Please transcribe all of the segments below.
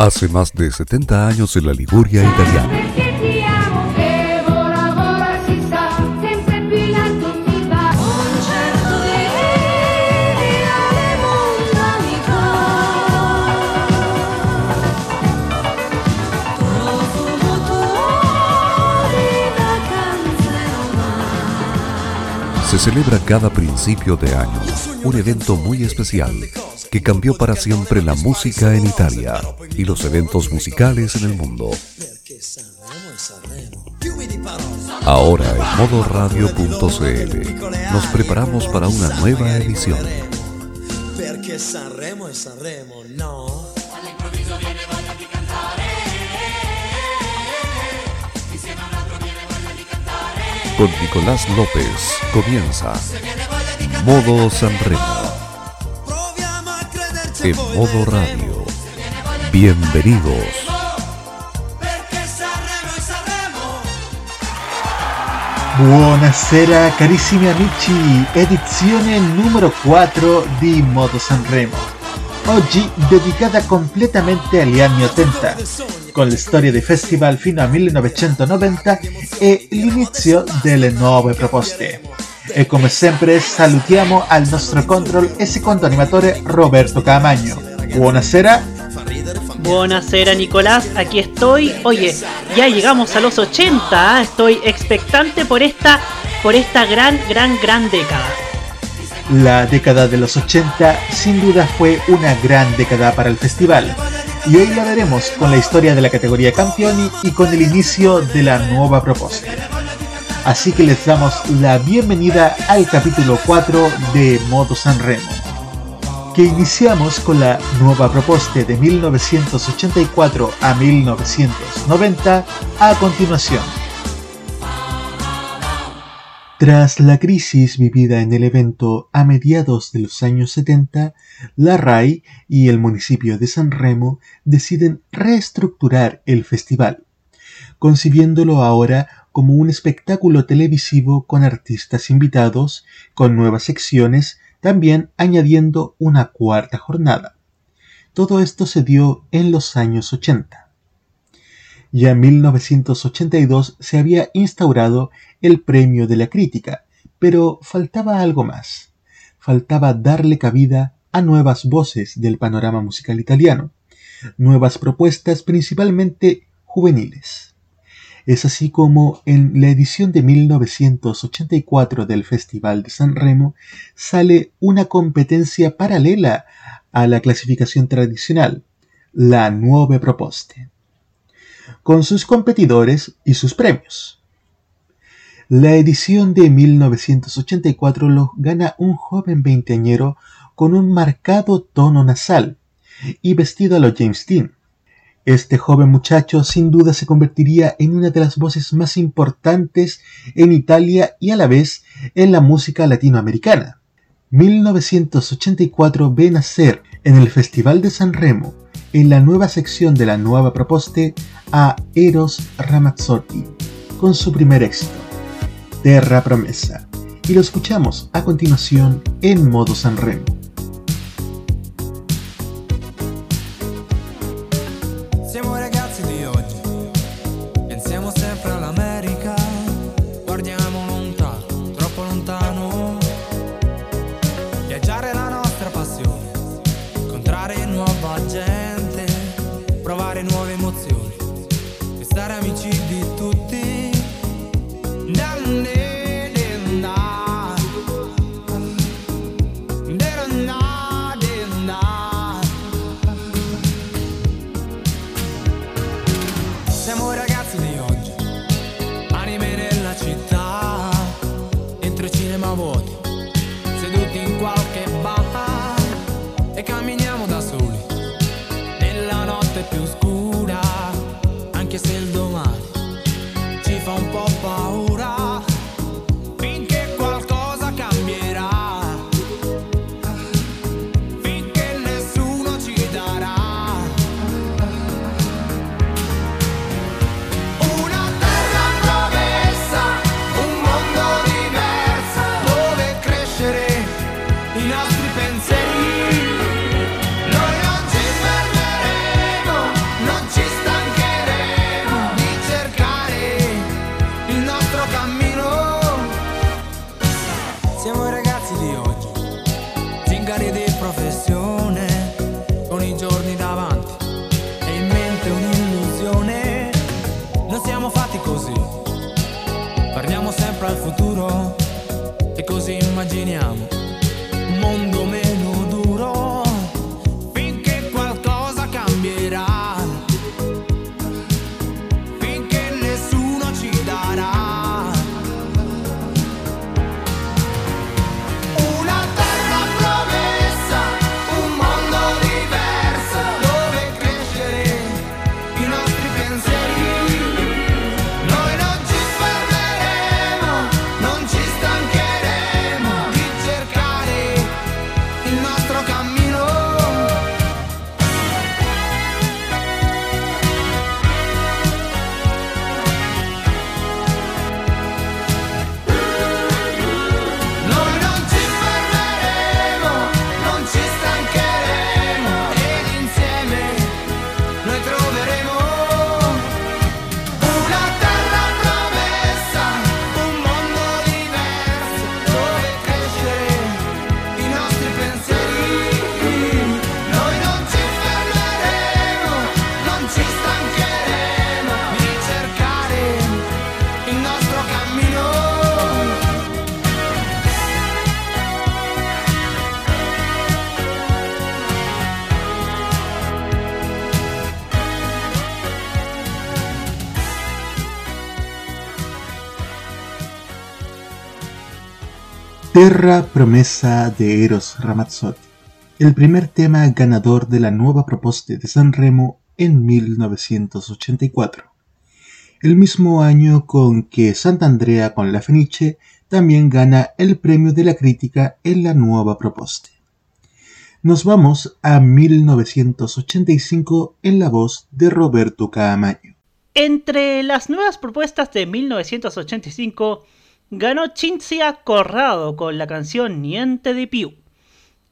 Hace más de 70 años en la Liguria italiana. Se celebra cada principio de año un evento muy especial que cambió para siempre la música en Italia y los eventos musicales en el mundo. Ahora en modoradio.cl nos preparamos para una nueva edición. Con Nicolás López comienza Modo Sanremo en modo radio. Bienvenidos. Buonasera carissimi amici, edizione numero 4 di Modo Sanremo. Oggi dedicata completamente agli anni 80, con la storia dei festival fino al 1990 e l'inizio delle nuove proposte. E come sempre salutiamo al nostro control e secondo animatore Roberto Camagno. Buonasera. Buonasera Nicolás, aquí estoy. Oye, ya llegamos a los 80, ¿ah? estoy expectante por esta, por esta gran, gran, gran década. La década de los 80 sin duda fue una gran década para el festival. Y hoy la veremos con la historia de la categoría campeoni y con el inicio de la nueva propuesta. Así que les damos la bienvenida al capítulo 4 de Modo Sanremo, que iniciamos con la nueva propuesta de 1984 a 1990 a continuación. Tras la crisis vivida en el evento a mediados de los años 70, la RAI y el municipio de San Remo deciden reestructurar el festival, concibiéndolo ahora como un espectáculo televisivo con artistas invitados, con nuevas secciones, también añadiendo una cuarta jornada. Todo esto se dio en los años 80. Ya en 1982 se había instaurado el premio de la crítica, pero faltaba algo más. Faltaba darle cabida a nuevas voces del panorama musical italiano, nuevas propuestas principalmente juveniles. Es así como en la edición de 1984 del Festival de San Remo sale una competencia paralela a la clasificación tradicional, la Nuove Proposte, con sus competidores y sus premios. La edición de 1984 lo gana un joven veinteañero con un marcado tono nasal y vestido a lo James Dean este joven muchacho sin duda se convertiría en una de las voces más importantes en Italia y a la vez en la música latinoamericana. 1984 ve nacer en el Festival de San Remo, en la nueva sección de la nueva proposte, a Eros Ramazzotti, con su primer éxito, Terra Promesa, y lo escuchamos a continuación en modo San Remo. Terra Promesa de Eros Ramazzotti, el primer tema ganador de la nueva proposta de San Remo en 1984. El mismo año con que Sant'Andrea con la Fenice también gana el premio de la crítica en la nueva proposta. Nos vamos a 1985 en la voz de Roberto Caamaño. Entre las nuevas propuestas de 1985 ganó Cinzia Corrado con la canción Niente de Piu.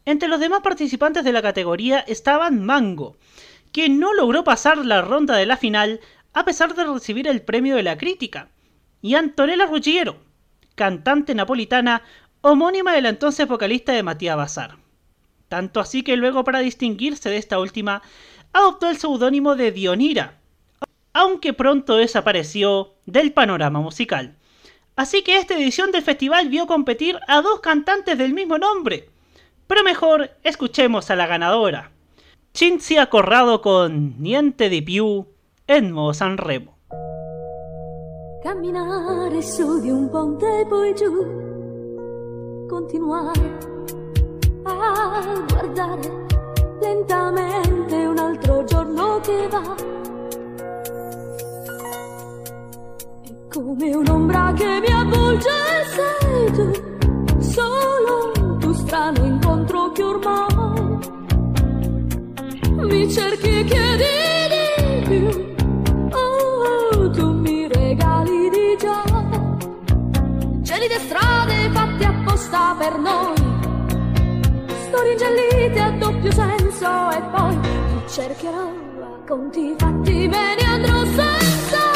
Entre los demás participantes de la categoría estaban Mango, que no logró pasar la ronda de la final a pesar de recibir el premio de la crítica, y Antonella Ruggiero, cantante napolitana homónima de la entonces vocalista de Matías Bazar. Tanto así que luego para distinguirse de esta última, adoptó el seudónimo de Dionira, aunque pronto desapareció del panorama musical. Así que esta edición del festival vio competir a dos cantantes del mismo nombre. Pero mejor escuchemos a la ganadora. Cinzia Corrado con Niente di più en modo Sanremo. Camminare su di un ponte poi giù, continuare a guardare lentamente un altro giorno che va come un'ombra che mi avvolge sei tu, solo tu strano incontro che ormai mi cerchi e chiedi di più. Oh, tu mi regali di già. Gelide strade fatte apposta per noi, storie ingellite a doppio senso. E poi ti cercherò a conti fatti me ne andrò senza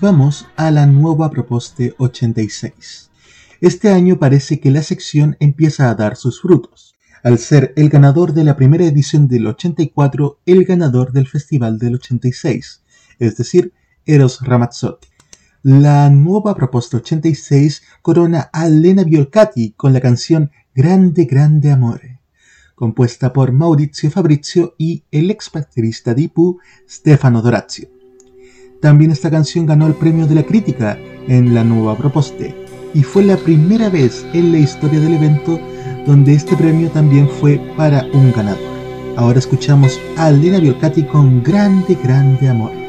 vamos a la nueva propuesta 86. Este año parece que la sección empieza a dar sus frutos, al ser el ganador de la primera edición del 84 el ganador del festival del 86, es decir, Eros Ramazzotti. La nuova proposta 86 corona a Lena Biolcati con la canción Grande Grande Amore, compuesta por Maurizio Fabrizio y el ex baterista de Ipu, Stefano Dorazio. También esta canción ganó el premio de la crítica en la nueva proposta y fue la primera vez en la historia del evento donde este premio también fue para un ganador. Ahora escuchamos a Lena Biolcati con Grande Grande Amor.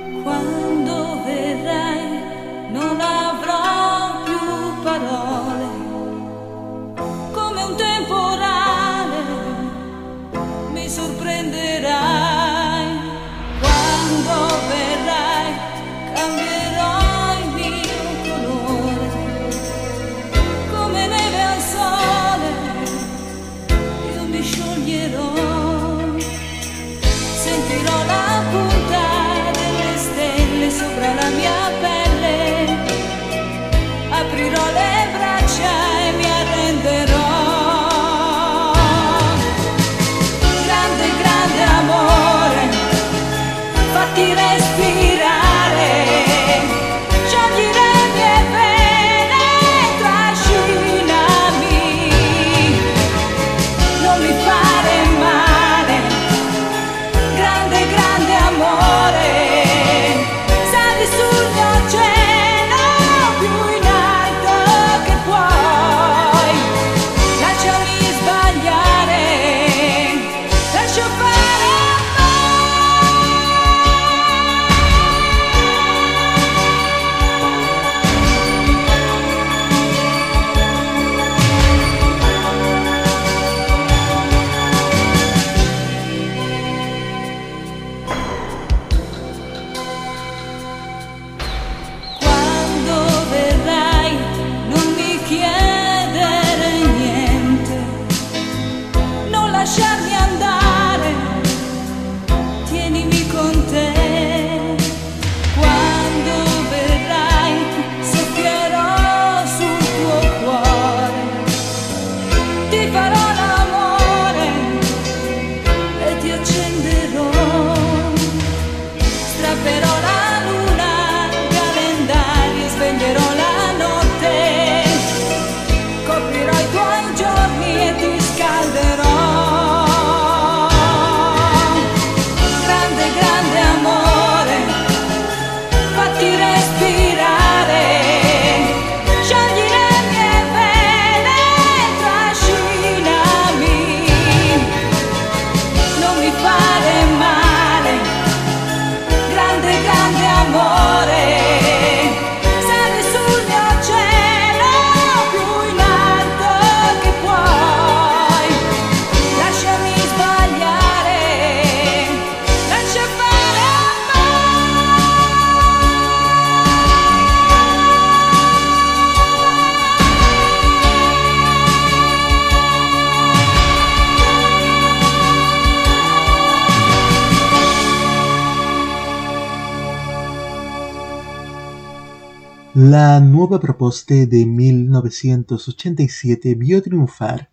De 1987 vio triunfar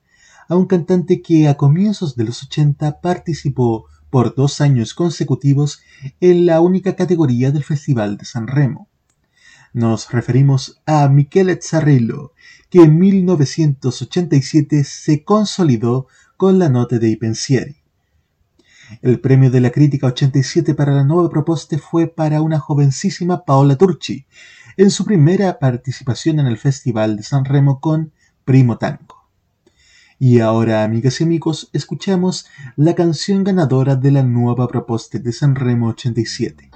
a un cantante que a comienzos de los 80 participó por dos años consecutivos en la única categoría del Festival de San Remo. Nos referimos a Michele Zarrillo, que en 1987 se consolidó con la nota de Pensieri. El premio de la crítica 87 para la nueva propuesta fue para una jovencísima Paola Turchi, en su primera participación en el Festival de San Remo con Primo Tango. Y ahora, amigas y amigos, escuchamos la canción ganadora de la nueva propuesta de San Remo 87,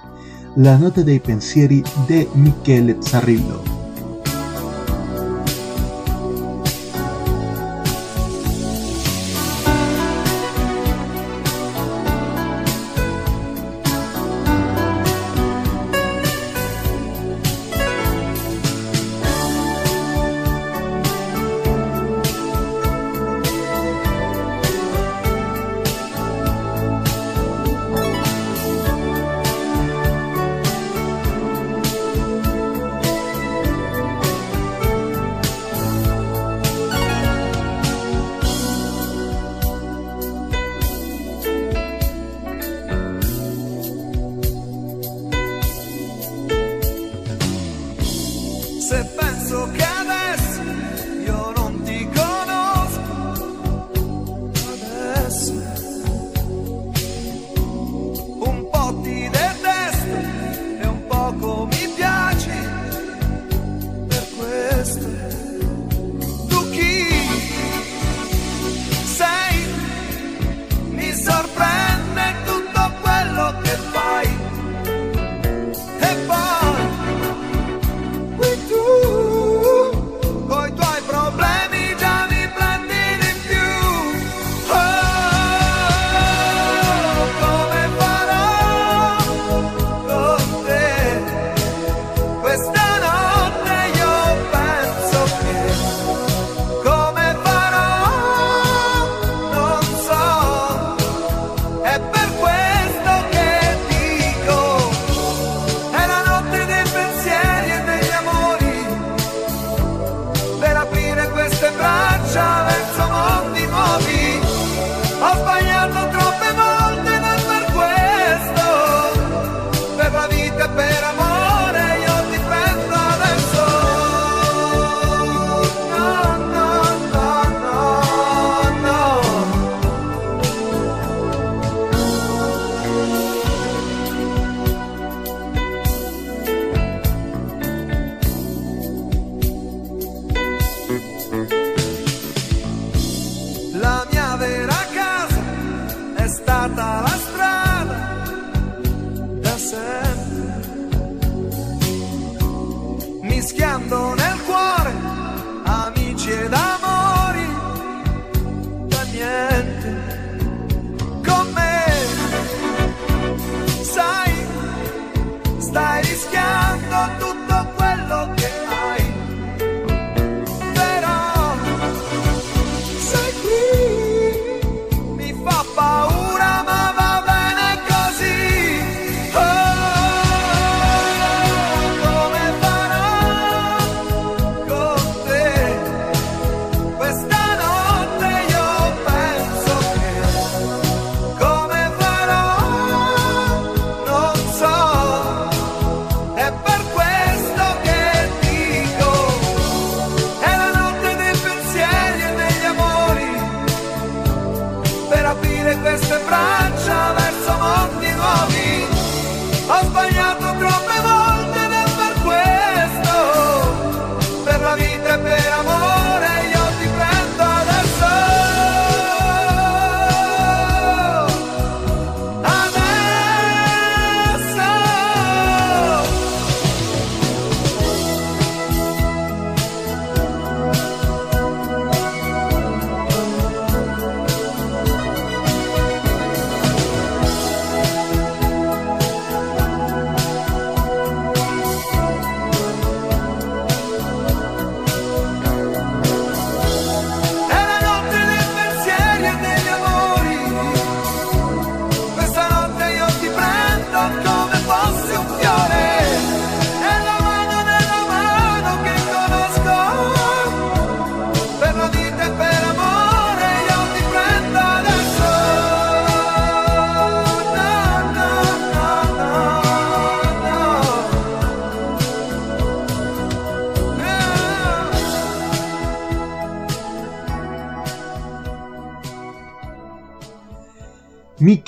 La Nota dei Pensieri de Michele Zarrillo.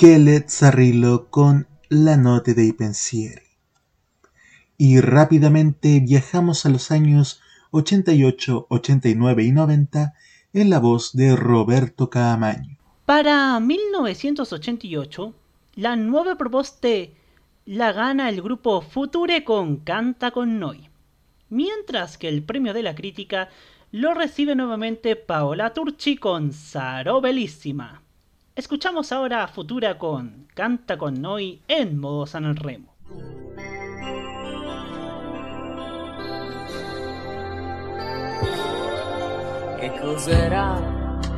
Michele Zarrillo con La notte dei pensieri. Y rápidamente viajamos a los años 88, 89 y 90 en la voz de Roberto Caamaño. Para 1988, la nueva propuesta la gana el grupo Future con Canta con Noi, mientras que el premio de la crítica lo recibe nuevamente Paola Turchi con Saro Bellissima. Escuchamos ahora a Futura con Canta con Noi en modo San Remo. Che cos'era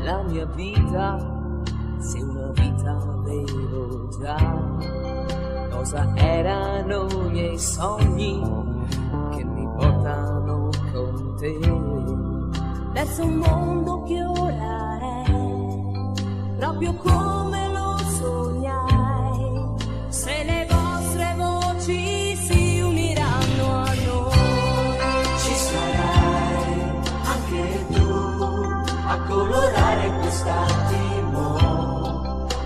la mia vita? Se una vita avevo già. Cosa erano i miei sogni che mi portano con te? verso un mondo che è proprio come lo sognai. Se le vostre voci si uniranno a noi, Ci sarai anche tu a colorare quest'attimo.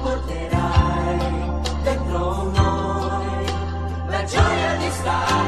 Porterai dentro noi la gioia di stare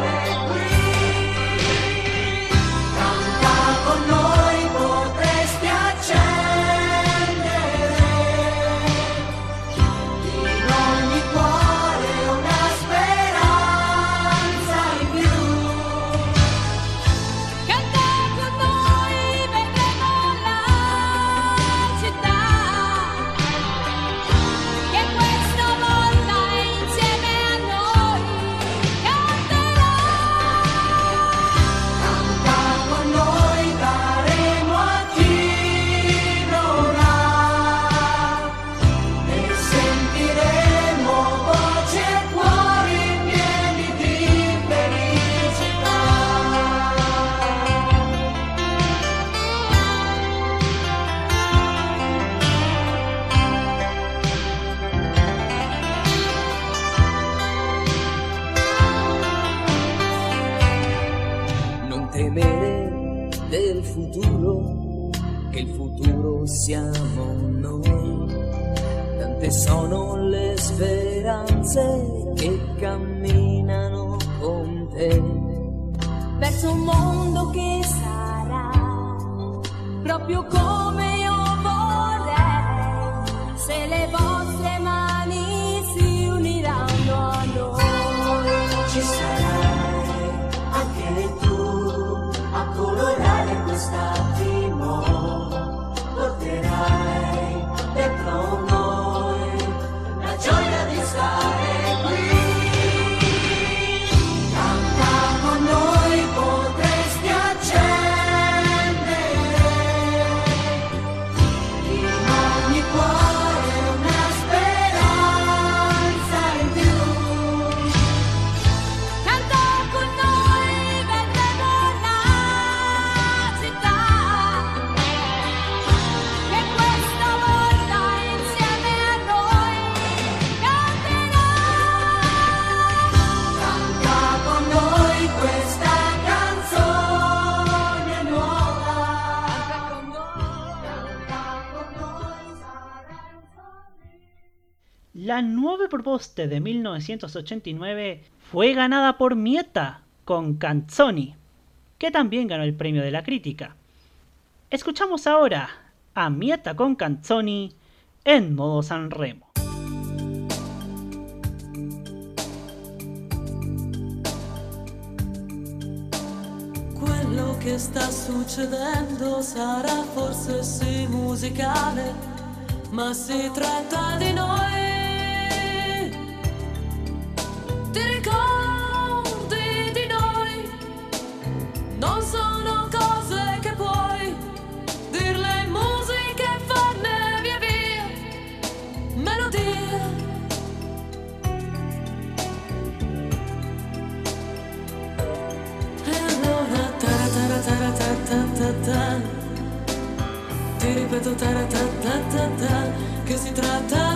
La nueva propuesta de 1989 fue ganada por Mieta con Canzoni, que también ganó el premio de la crítica. Escuchamos ahora a Mieta con Canzoni en modo Sanremo. Ti ricordi di noi? Non sono cose che puoi dirle musica e farne via via melodie. E allora tara tara tara ta ta Ti ripeto tara ta ta ta ta Che si tratta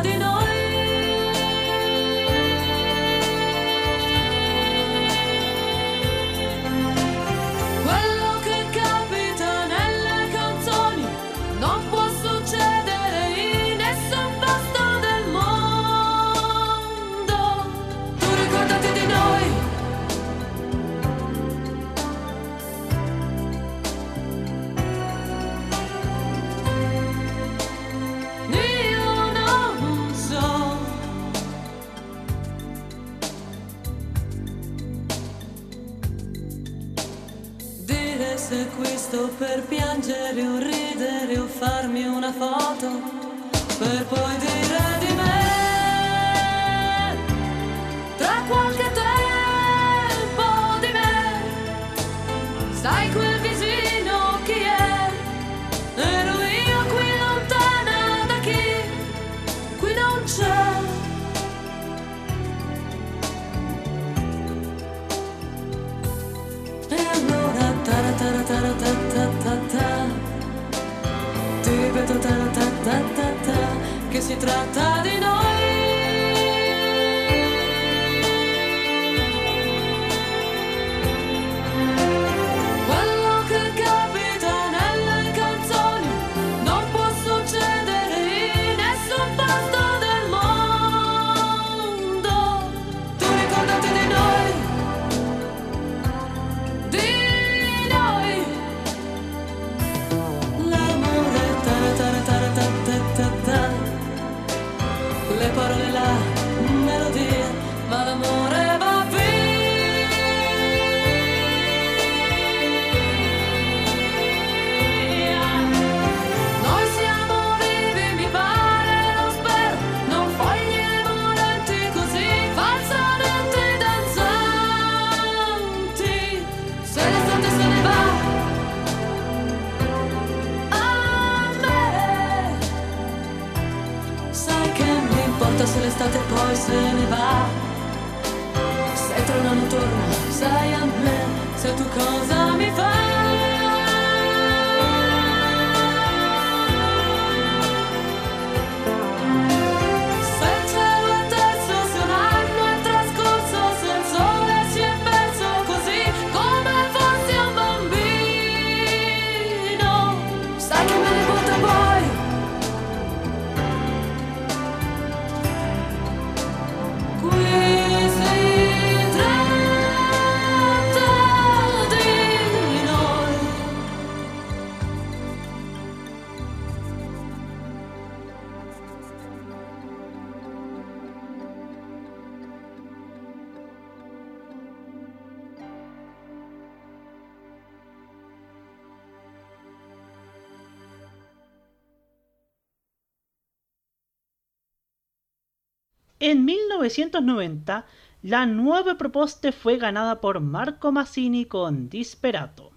1990, la nueva propuesta fue ganada por Marco Mazzini con Disperato,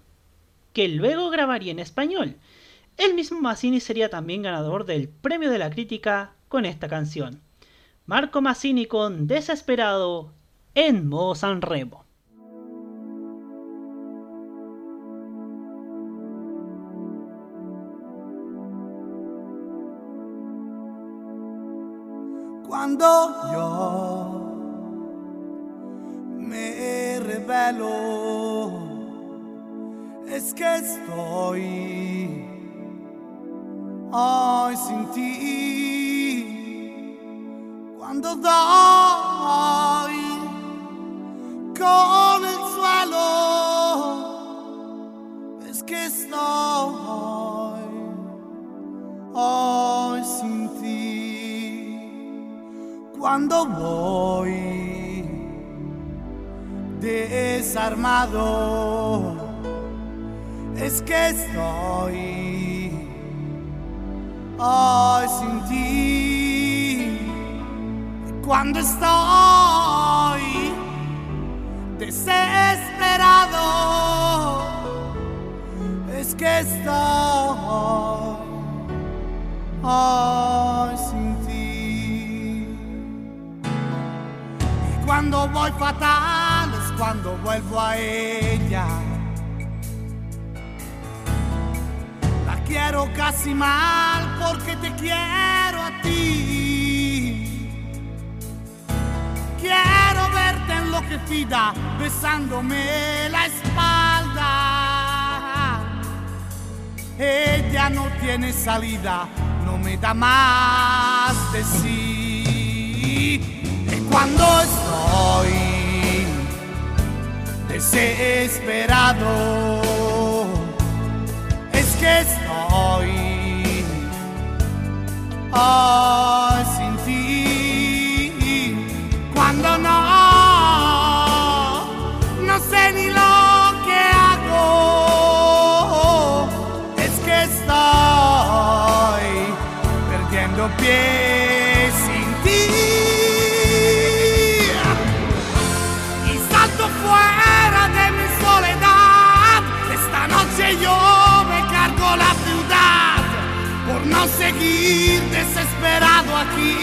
que luego grabaría en español. El mismo Mazzini sería también ganador del Premio de la Crítica con esta canción. Marco Mazzini con Desesperado en modo Sanremo. Cuando yo me revelo, es que estoy hoy sin ti. Quando dai con el suelo, es que estoy hoy. Cuando voy desarmado, es que estoy hoy sin ti. Cuando estoy desesperado, es que estoy hoy sin cuando voy fatal es cuando vuelvo a ella. La quiero casi mal porque te quiero a ti. Quiero verte enloquecida besándome la espalda. Ella no tiene salida, no me da más de sí. Cuando desesperado, es que estoy hoy sin ti. Cuando no, no sé ni lo que hago, es que estoy perdiendo pie desesperado aquí.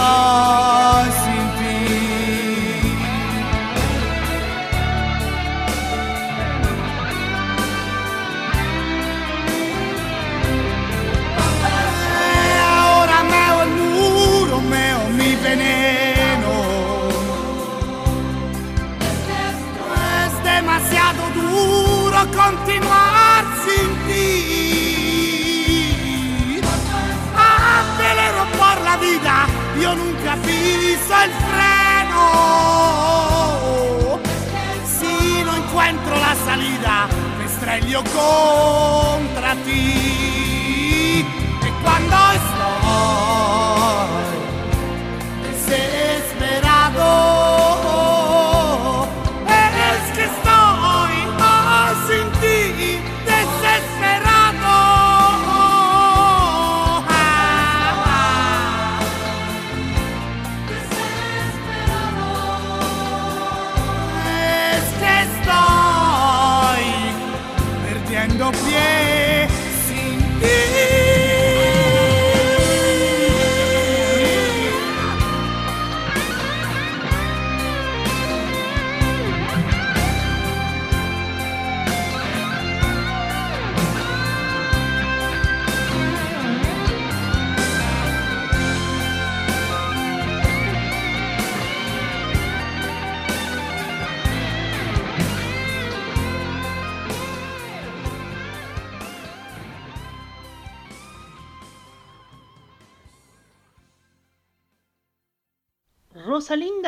Ay, duro continuar sin ti. Acelero por la vida, yo nunca piso el freno. Si no encuentro la salida, me estrello contra ti. Y cuando estoy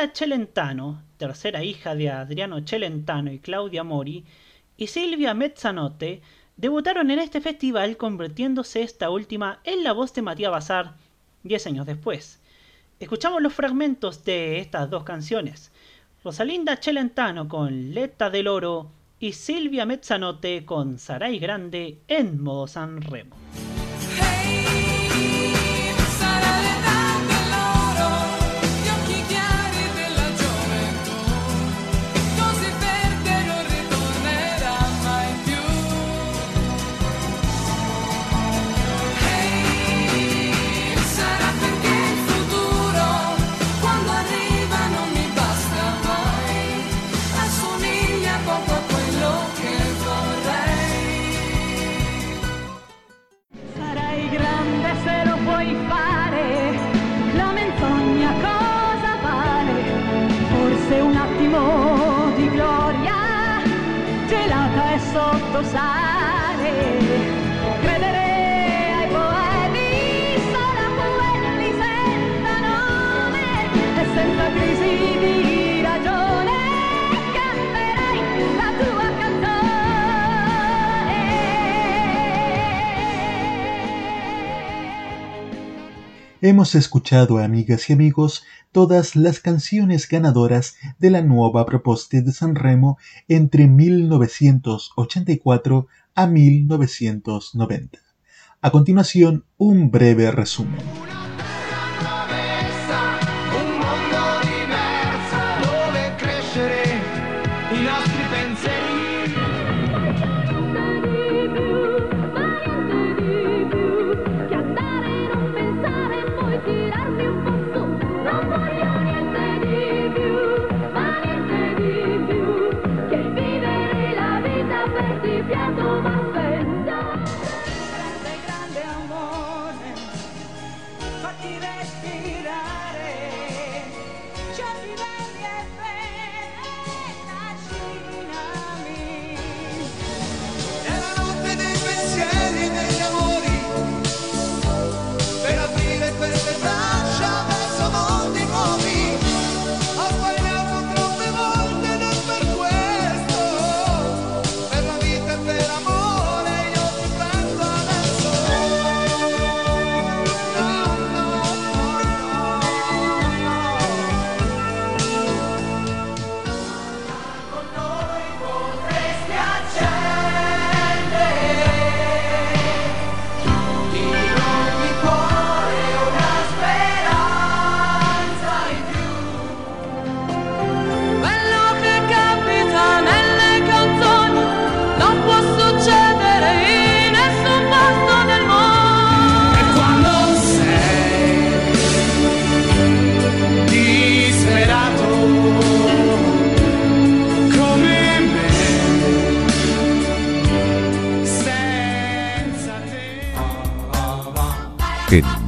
Rosalinda Celentano, tercera hija de Adriano Celentano y Claudia Mori, y Silvia Mezzanotte debutaron en este festival convirtiéndose esta última en la voz de Matías Bazar 10 años después. Escuchamos los fragmentos de estas dos canciones. Rosalinda Celentano con Letta del Oro y Silvia Mezzanotte con Sarai Grande en modo San Remo. Hemos escuchado, amigas y amigos, todas las canciones ganadoras de la nueva proposta de San Remo entre 1984 a 1990. A continuación, un breve resumen.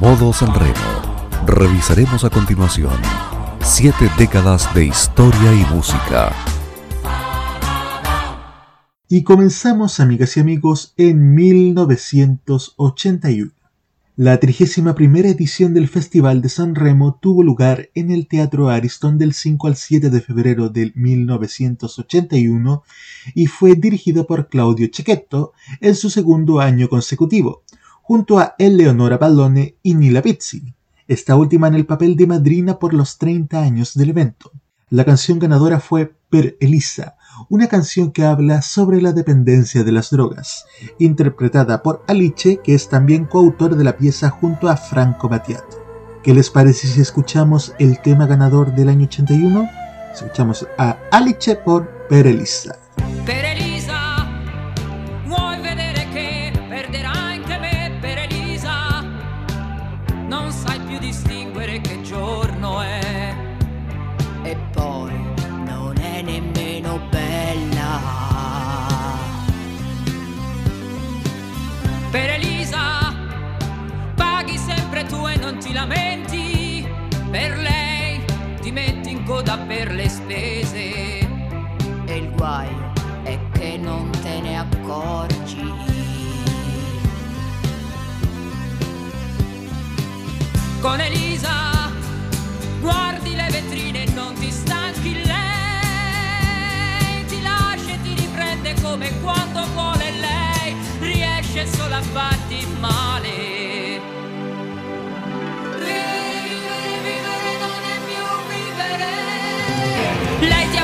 Modo Sanremo, revisaremos a continuación siete décadas de historia y música. Y comenzamos, amigas y amigos, en 1981. La 31 edición del Festival de San Remo tuvo lugar en el Teatro Ariston del 5 al 7 de febrero de 1981 y fue dirigido por Claudio Cecchetto en su segundo año consecutivo, junto a Eleonora Ballone y Nila Pizzi, esta última en el papel de madrina por los 30 años del evento. La canción ganadora fue Per Elisa, una canción que habla sobre la dependencia de las drogas, interpretada por Alice, que es también coautor de la pieza junto a Franco Battiato. ¿Qué les parece si escuchamos el tema ganador del año 81? Escuchamos a Alice por. Per Elisa, lamenti. Per lei ti metti in coda per le spese. E il guaio è che non te ne accorgi. Con Elisa, guardi le vetrine e non ti stanchi lei. Ti lascia e ti riprende come quando vuole lei. Riesce solo a farti male.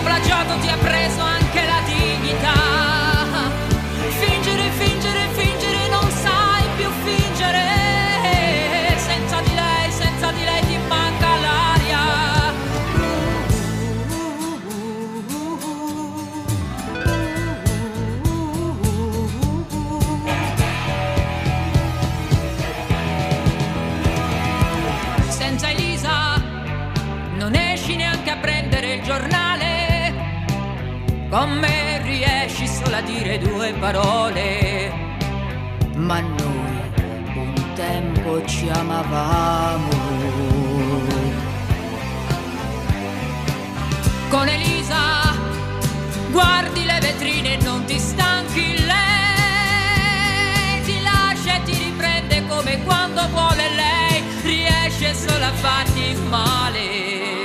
Plagiato, ti ha preso anche la dignità. Con me riesci solo a dire due parole, ma noi un tempo ci amavamo. Con Elisa guardi le vetrine e non ti stanchi lei, ti lascia e ti riprende come quando vuole lei, riesce solo a farti male.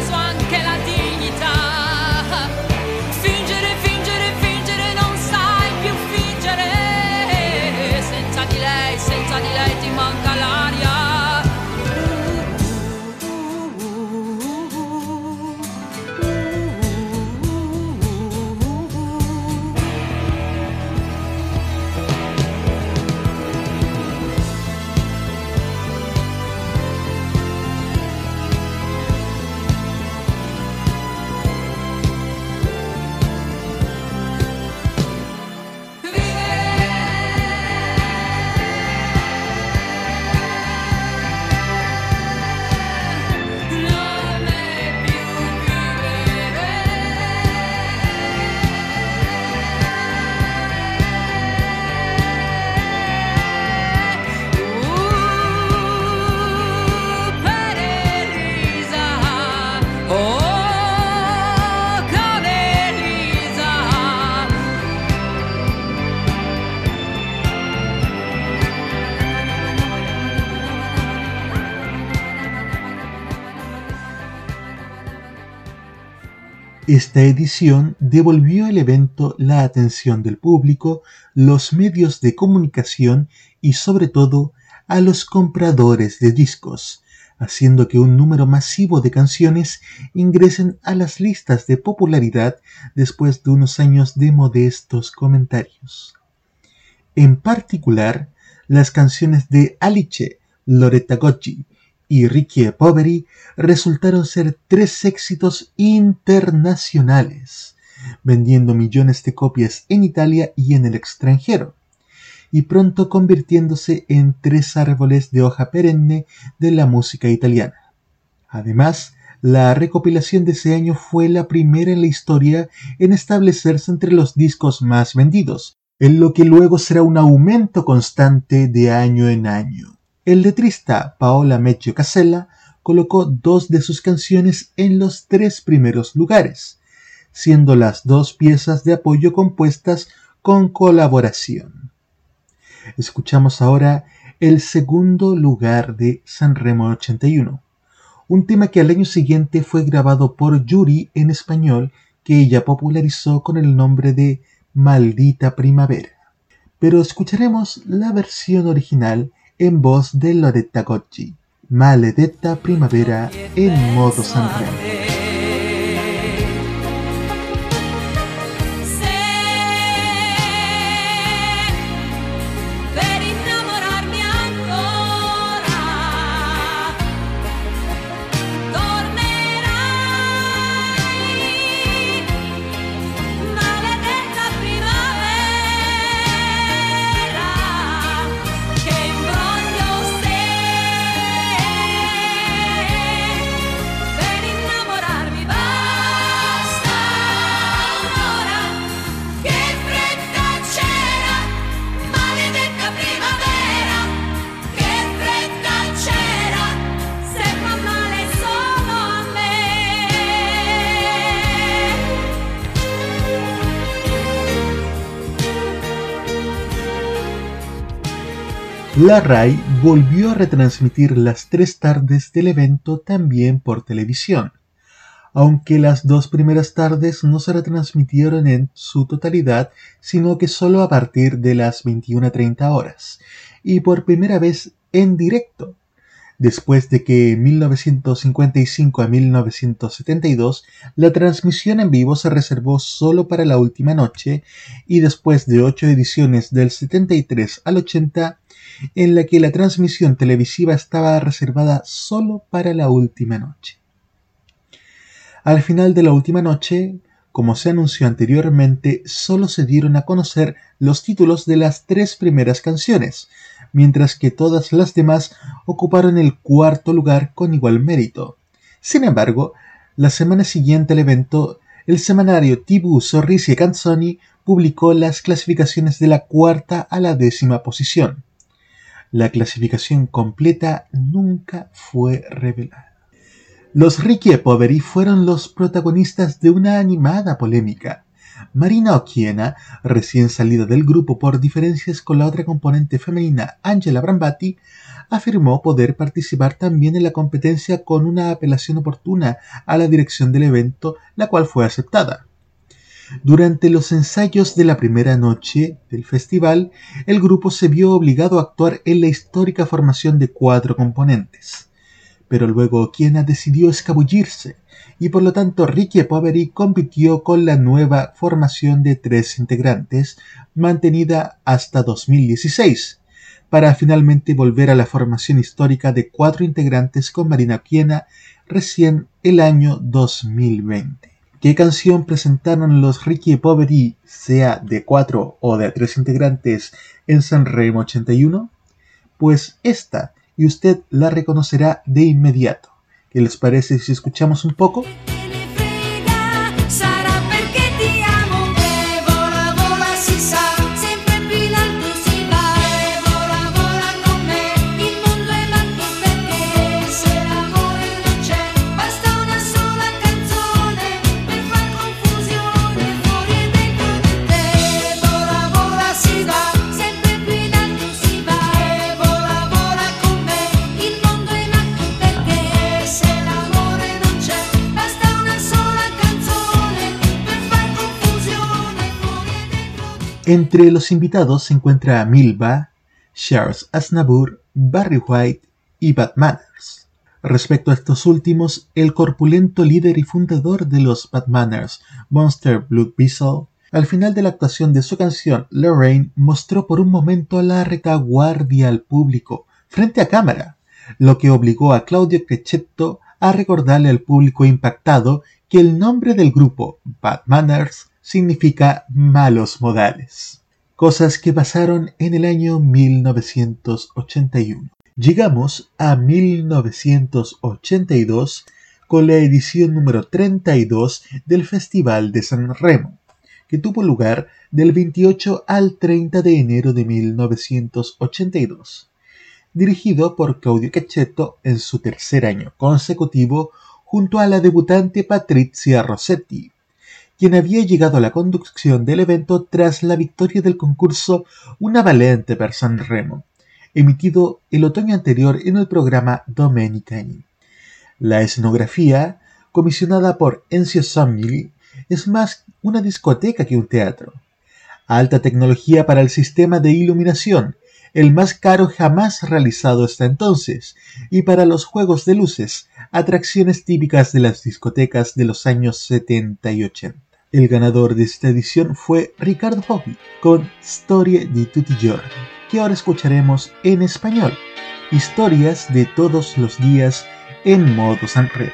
Plagiato, ti Esta edición devolvió al evento la atención del público, los medios de comunicación y sobre todo a los compradores de discos, haciendo que un número masivo de canciones ingresen a las listas de popularidad después de unos años de modestos comentarios. En particular, las canciones de Alice, Loretta Gocci y Ricky Poveri resultaron ser tres éxitos internacionales, vendiendo millones de copias en Italia y en el extranjero, y pronto convirtiéndose en tres árboles de hoja perenne de la música italiana. Además, la recopilación de ese año fue la primera en la historia en establecerse entre los discos más vendidos, en lo que luego será un aumento constante de año en año. El letrista Paola Meccio Casella colocó dos de sus canciones en los tres primeros lugares, siendo las dos piezas de apoyo compuestas con colaboración. Escuchamos ahora el segundo lugar de Sanremo 81, un tema que al año siguiente fue grabado por Yuri en español que ella popularizó con el nombre de Maldita Primavera. Pero escucharemos la versión original en voz de Loretta Gocci, Maledetta Primavera en modo Sanremo. La RAI volvió a retransmitir las tres tardes del evento también por televisión, aunque las dos primeras tardes no se retransmitieron en su totalidad, sino que solo a partir de las 21.30 horas, y por primera vez en directo, después de que en 1955 a 1972 la transmisión en vivo se reservó solo para la última noche y después de ocho ediciones del 73 al 80 en la que la transmisión televisiva estaba reservada solo para la última noche. Al final de la última noche, como se anunció anteriormente, solo se dieron a conocer los títulos de las tres primeras canciones, mientras que todas las demás ocuparon el cuarto lugar con igual mérito. Sin embargo, la semana siguiente al evento, el semanario TV Sorrisi e Canzoni publicó las clasificaciones de la cuarta a la décima posición. La clasificación completa nunca fue revelada. Los Ricky e Poveri fueron los protagonistas de una animada polémica, Marina Occhiena, recién salida del grupo por diferencias con la otra componente femenina Angela Brambati, afirmó poder participar también en la competencia con una apelación oportuna a la dirección del evento, la cual fue aceptada. Durante los ensayos de la primera noche del festival, el grupo se vio obligado a actuar en la histórica formación de cuatro componentes. Pero luego Occhiena decidió escabullirse y por lo tanto Ricky Poveri compitió con la nueva formación de tres integrantes, mantenida hasta 2016, para finalmente volver a la formación histórica de cuatro integrantes con Marina Occhiena recién el año 2020. ¿Qué canción presentaron los Ricky Poveri, sea de cuatro o de tres integrantes, en San Remo 81? Pues esta, y usted la reconocerá de inmediato. ¿Qué les parece si escuchamos un poco? Entre los invitados se encuentra Milva, Charles Aznavour, Barry White y Bad Manners. Respecto a estos últimos, el corpulento líder y fundador de los Bad Manners, Monster Blood Beazle, al final de la actuación de su canción Lorraine mostró por un momento la retaguardia al público frente a cámara, lo que obligó a Claudio Crechetto a recordarle al público impactado que el nombre del grupo, Bad Manners, significa malos modales. Cosas que pasaron en el año 1981. Llegamos a 1982 con la edición número 32 del Festival de San Remo, que tuvo lugar del 28 al 30 de enero de 1982, dirigido por Claudio Cacchetto en su tercer año consecutivo junto a la debutante Patrizia Rossetti, quien había llegado a la conducción del evento tras la victoria del concurso Una Valente per San Remo, emitido el otoño anterior en el programa Domenicani. La escenografía, comisionada por Enzio Somnili, es más una discoteca que un teatro. Alta tecnología para el sistema de iluminación, el más caro jamás realizado hasta entonces, y para los juegos de luces, atracciones típicas de las discotecas de los años 70 y 80. El ganador de esta edición fue Ricardo Bobby con Storie di tutti giorni, que ahora escucharemos en español. Historias de todos los días en modo Sanremo.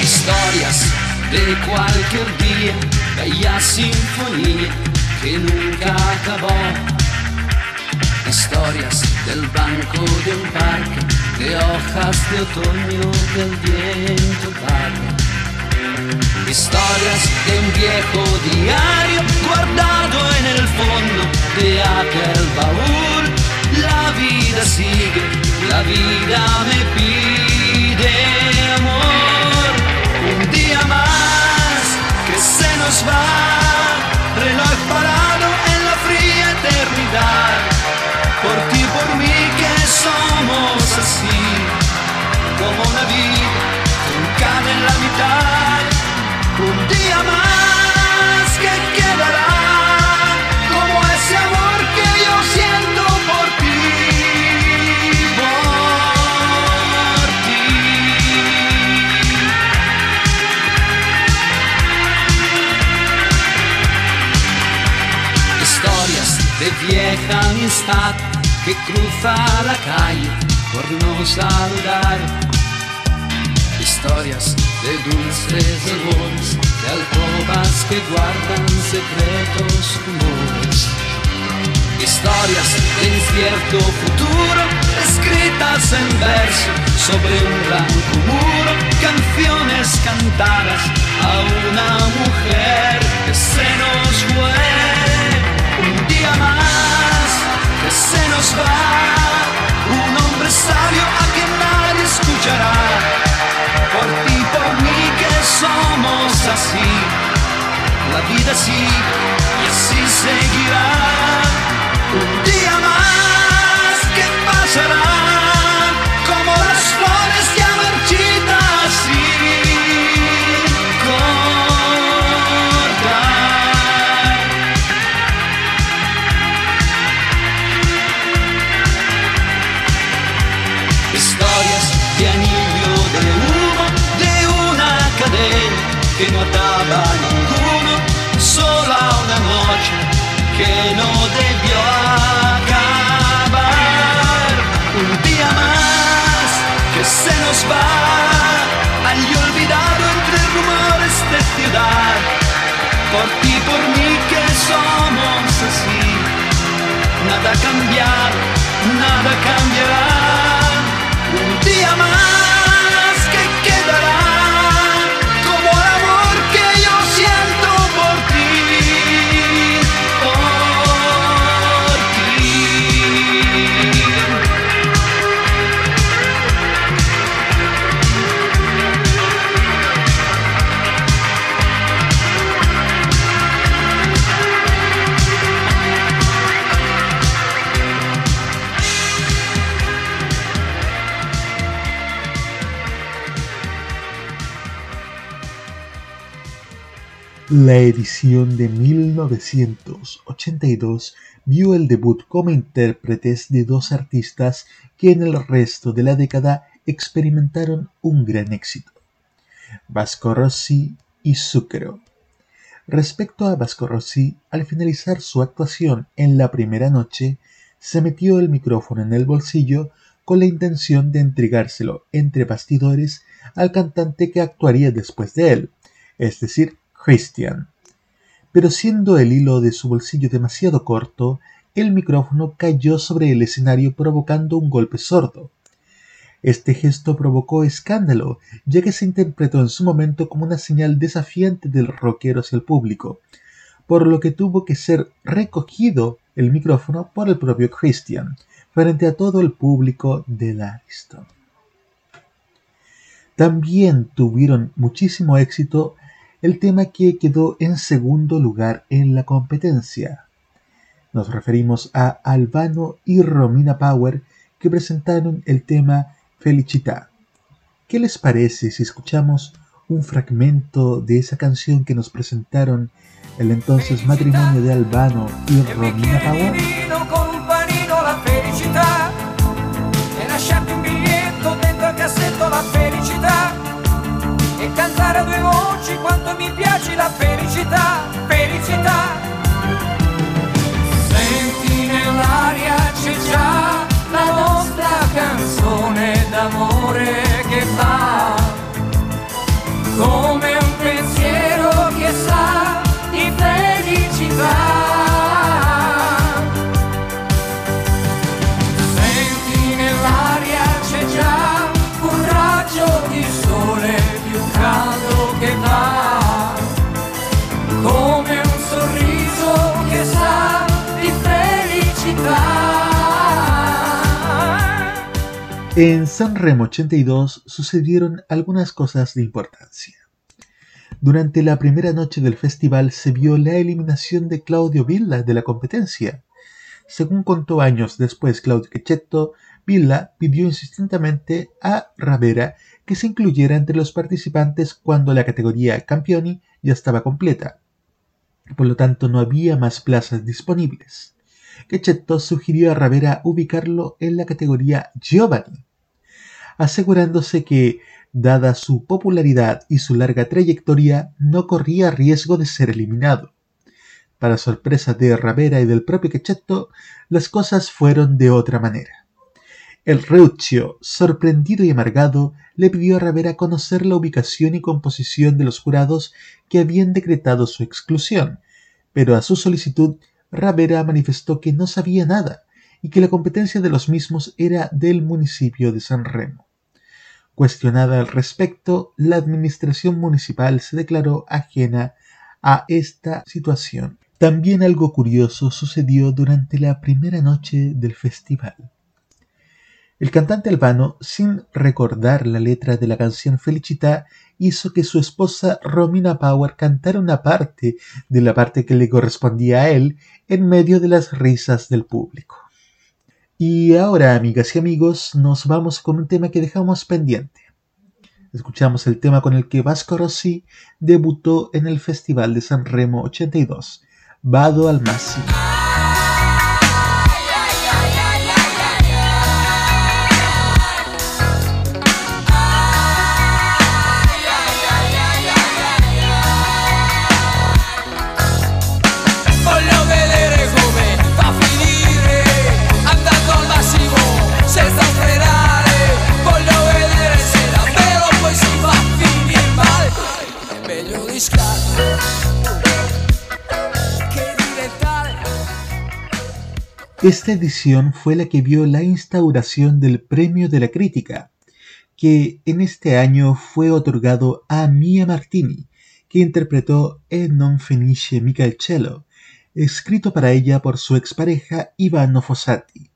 Historias de cualquier día, bella sinfonía que nunca acabó. Historias del banco de un parque, de hojas de otoño del viento tarde. Historias de un viejo diario guardado en el fondo de aquel baúl. La vida sigue, la vida me pide amor. Un día más que se nos va, reloj parado en la fría eternidad. Por ti, por mí que somos así, como una vida truncada en la mitad. Un día más que quedará como ese amor que yo siento por ti, por ti. Historias de vieja amistad que cruza la calle por no saludar. Historias de dulces amores, de alcobas que guardan secretos rumores. Historias de incierto futuro, escritas en verso sobre un blanco muro, canciones cantadas a una mujer que se nos fue. se nos va. Un hombre sabio a que nadie escuchará. Por ti, por mí que somos así. La vida así y así seguirá. Un día más. Cadena que no ataba a ninguno, sola una noche que no debió acabar. Un día más que se nos va, al olvidado entre rumores de ciudad. Por ti, por mí que somos así, nada ha cambiado, nada cambiará. La edición de 1982 vio el debut como intérpretes de dos artistas que en el resto de la década experimentaron un gran éxito, Vasco Rossi y Zucchero. Respecto a Vasco Rossi, al finalizar su actuación en la primera noche, se metió el micrófono en el bolsillo con la intención de entregárselo entre bastidores al cantante que actuaría después de él, es decir, Christian. Pero siendo el hilo de su bolsillo demasiado corto, el micrófono cayó sobre el escenario provocando un golpe sordo. Este gesto provocó escándalo, ya que se interpretó en su momento como una señal desafiante del rockero hacia el público, por lo que tuvo que ser recogido el micrófono por el propio Christian, frente a todo el público de Lariston. También tuvieron muchísimo éxito el tema que quedó en segundo lugar en la competencia. Nos referimos a Albano y Romina Power que presentaron el tema Felicità. ¿Qué les parece si escuchamos un fragmento de esa canción que nos presentaron el entonces matrimonio de Albano y Romina Power? la felicità e lasciarti un biglietto dentro al cassetto la felicità voci quanto mi piace la felicità, felicità. Senti nell'aria c'è già la nostra canzone d'amore che fa come En Sanremo 82 sucedieron algunas cosas de importancia. Durante la primera noche del festival se vio la eliminación de Claudio Villa de la competencia. Según contó años después Claudio Checchetto, Villa pidió insistentemente a Ravera que se incluyera entre los participantes cuando la categoría Campioni ya estaba completa. Por lo tanto, no había más plazas disponibles. Checchetto sugirió a Ravera ubicarlo en la categoría Giovanni, asegurándose que, dada su popularidad y su larga trayectoria, no corría riesgo de ser eliminado. Para sorpresa de Ravera y del propio Checchetto, las cosas fueron de otra manera. El Reuccio, sorprendido y amargado, le pidió a Ravera conocer la ubicación y composición de los jurados que habían decretado su exclusión, pero a su solicitud Ravera manifestó que no sabía nada y que la competencia de los mismos era del municipio de San Remo. Cuestionada al respecto, la administración municipal se declaró ajena a esta situación. También algo curioso sucedió durante la primera noche del festival. El cantante albano, sin recordar la letra de la canción Felicità, hizo que su esposa Romina Power cantara una parte de la parte que le correspondía a él en medio de las risas del público. Y ahora, amigas y amigos, nos vamos con un tema que dejamos pendiente. Escuchamos el tema con el que Vasco Rossi debutó en el Festival de San Remo 82, Vado al Massimo. Esta edición fue la que vio la instauración del Premio de la Crítica, que en este año fue otorgado a Mia Martini, que interpretó E non finisce cielo, escrito para ella por su expareja Ivano Fossati.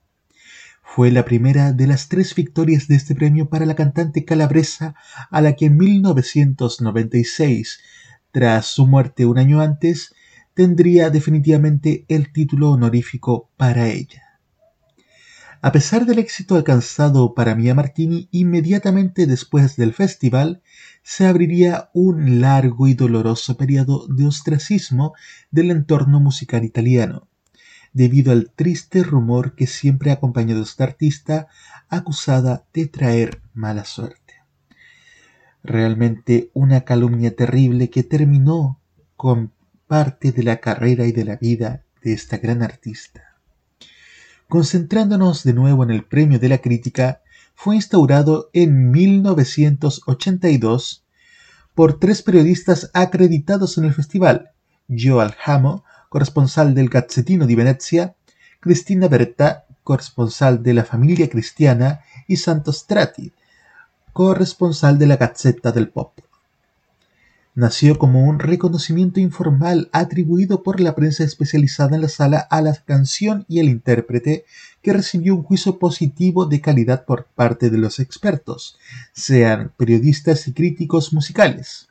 Fue la primera de las tres victorias de este premio para la cantante calabresa a la que en 1996, tras su muerte un año antes, tendría definitivamente el título honorífico para ella. A pesar del éxito alcanzado para Mia Martini, inmediatamente después del festival se abriría un largo y doloroso periodo de ostracismo del entorno musical italiano, debido al triste rumor que siempre ha acompañado a esta artista acusada de traer mala suerte. Realmente una calumnia terrible que terminó con parte de la carrera y de la vida de esta gran artista. Concentrándonos de nuevo en el premio de la crítica, fue instaurado en 1982 por tres periodistas acreditados en el festival, Gio Aljamo, corresponsal del Gazzettino di Venezia, Cristina Berta, corresponsal de la Familia Cristiana, y Santo Strati, corresponsal de la Gazzetta del Pop. Nació como un reconocimiento informal atribuido por la prensa especializada en la sala a la canción y el intérprete, que recibió un juicio positivo de calidad por parte de los expertos, sean periodistas y críticos musicales.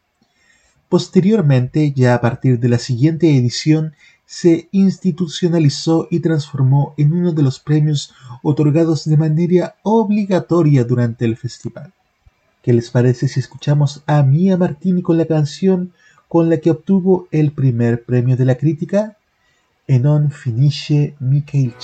Posteriormente, ya a partir de la siguiente edición, se institucionalizó y transformó en uno de los premios otorgados de manera obligatoria durante el festival. ¿Qué les parece si escuchamos a Mia Martini con la canción con la que obtuvo el primer premio de la crítica? E non finisce mica il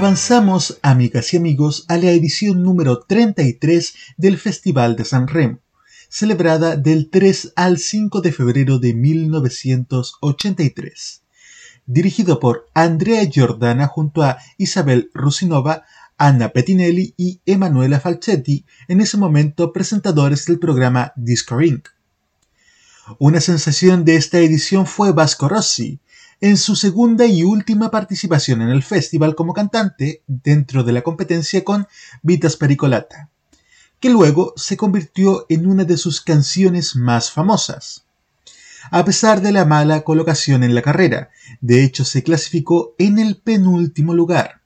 Avanzamos, amigas y amigos, a la edición número 33 del Festival de San Remo, celebrada del 3 al 5 de febrero de 1983. Dirigido por Andrea Giordana junto a Isabel Rusinova, Anna Pettinelli y Emanuela Falcetti, en ese momento presentadores del programa Disco Inc. Una sensación de esta edición fue Vasco Rossi, en su segunda y última participación en el festival como cantante dentro de la competencia con Vitas Pericolata, que luego se convirtió en una de sus canciones más famosas. A pesar de la mala colocación en la carrera, de hecho se clasificó en el penúltimo lugar.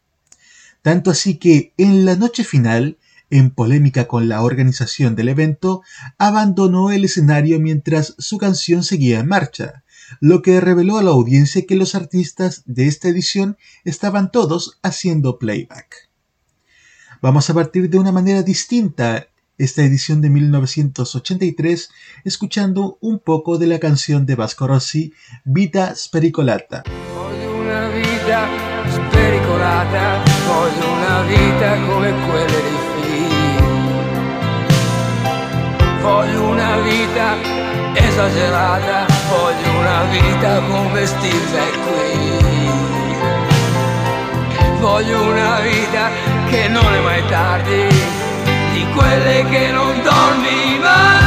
Tanto así que en la noche final, en polémica con la organización del evento, abandonó el escenario mientras su canción seguía en marcha, lo que reveló a la audiencia que los artistas de esta edición estaban todos haciendo playback. Vamos a partir de una manera distinta esta edición de 1983 escuchando un poco de la canción de Vasco Rossi, Vita Spericolata. Spericolata, una una una vita come Steve qui. Voglio una vita che non è mai tardi, di quelle che non dormi mai.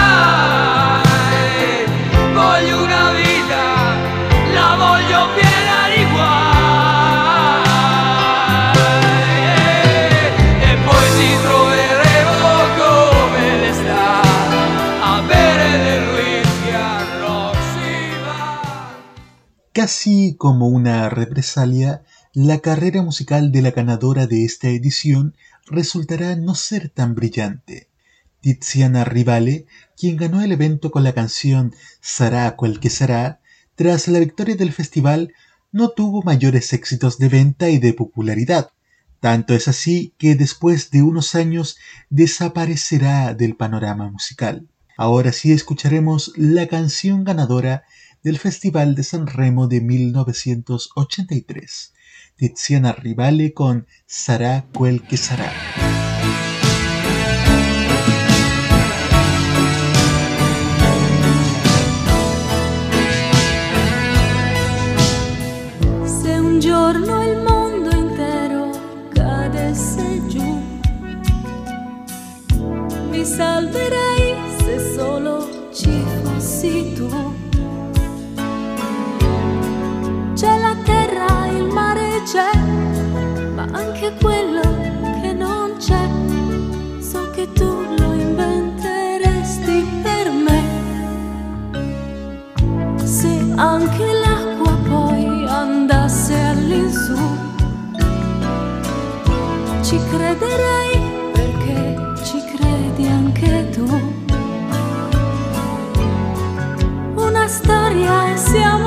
Casi como una represalia, la carrera musical de la ganadora de esta edición resultará no ser tan brillante. Tiziana Rivale, quien ganó el evento con la canción Sarà quel que sarà, tras la victoria del festival, no tuvo mayores éxitos de venta y de popularidad. Tanto es así que después de unos años desaparecerá del panorama musical. Ahora sí escucharemos la canción ganadora del Festival de San Remo de 1983, Tiziana Rivale con Sarà quel que sarà. Se un giorno il mondo intero cadesse giù, mi salverei se solo mare c'è, ma anche quello che non c'è. So che tu lo inventeresti per me. Se anche l'acqua poi andasse all'insù, ci crederei perché ci credi anche tu. Una storia e siamo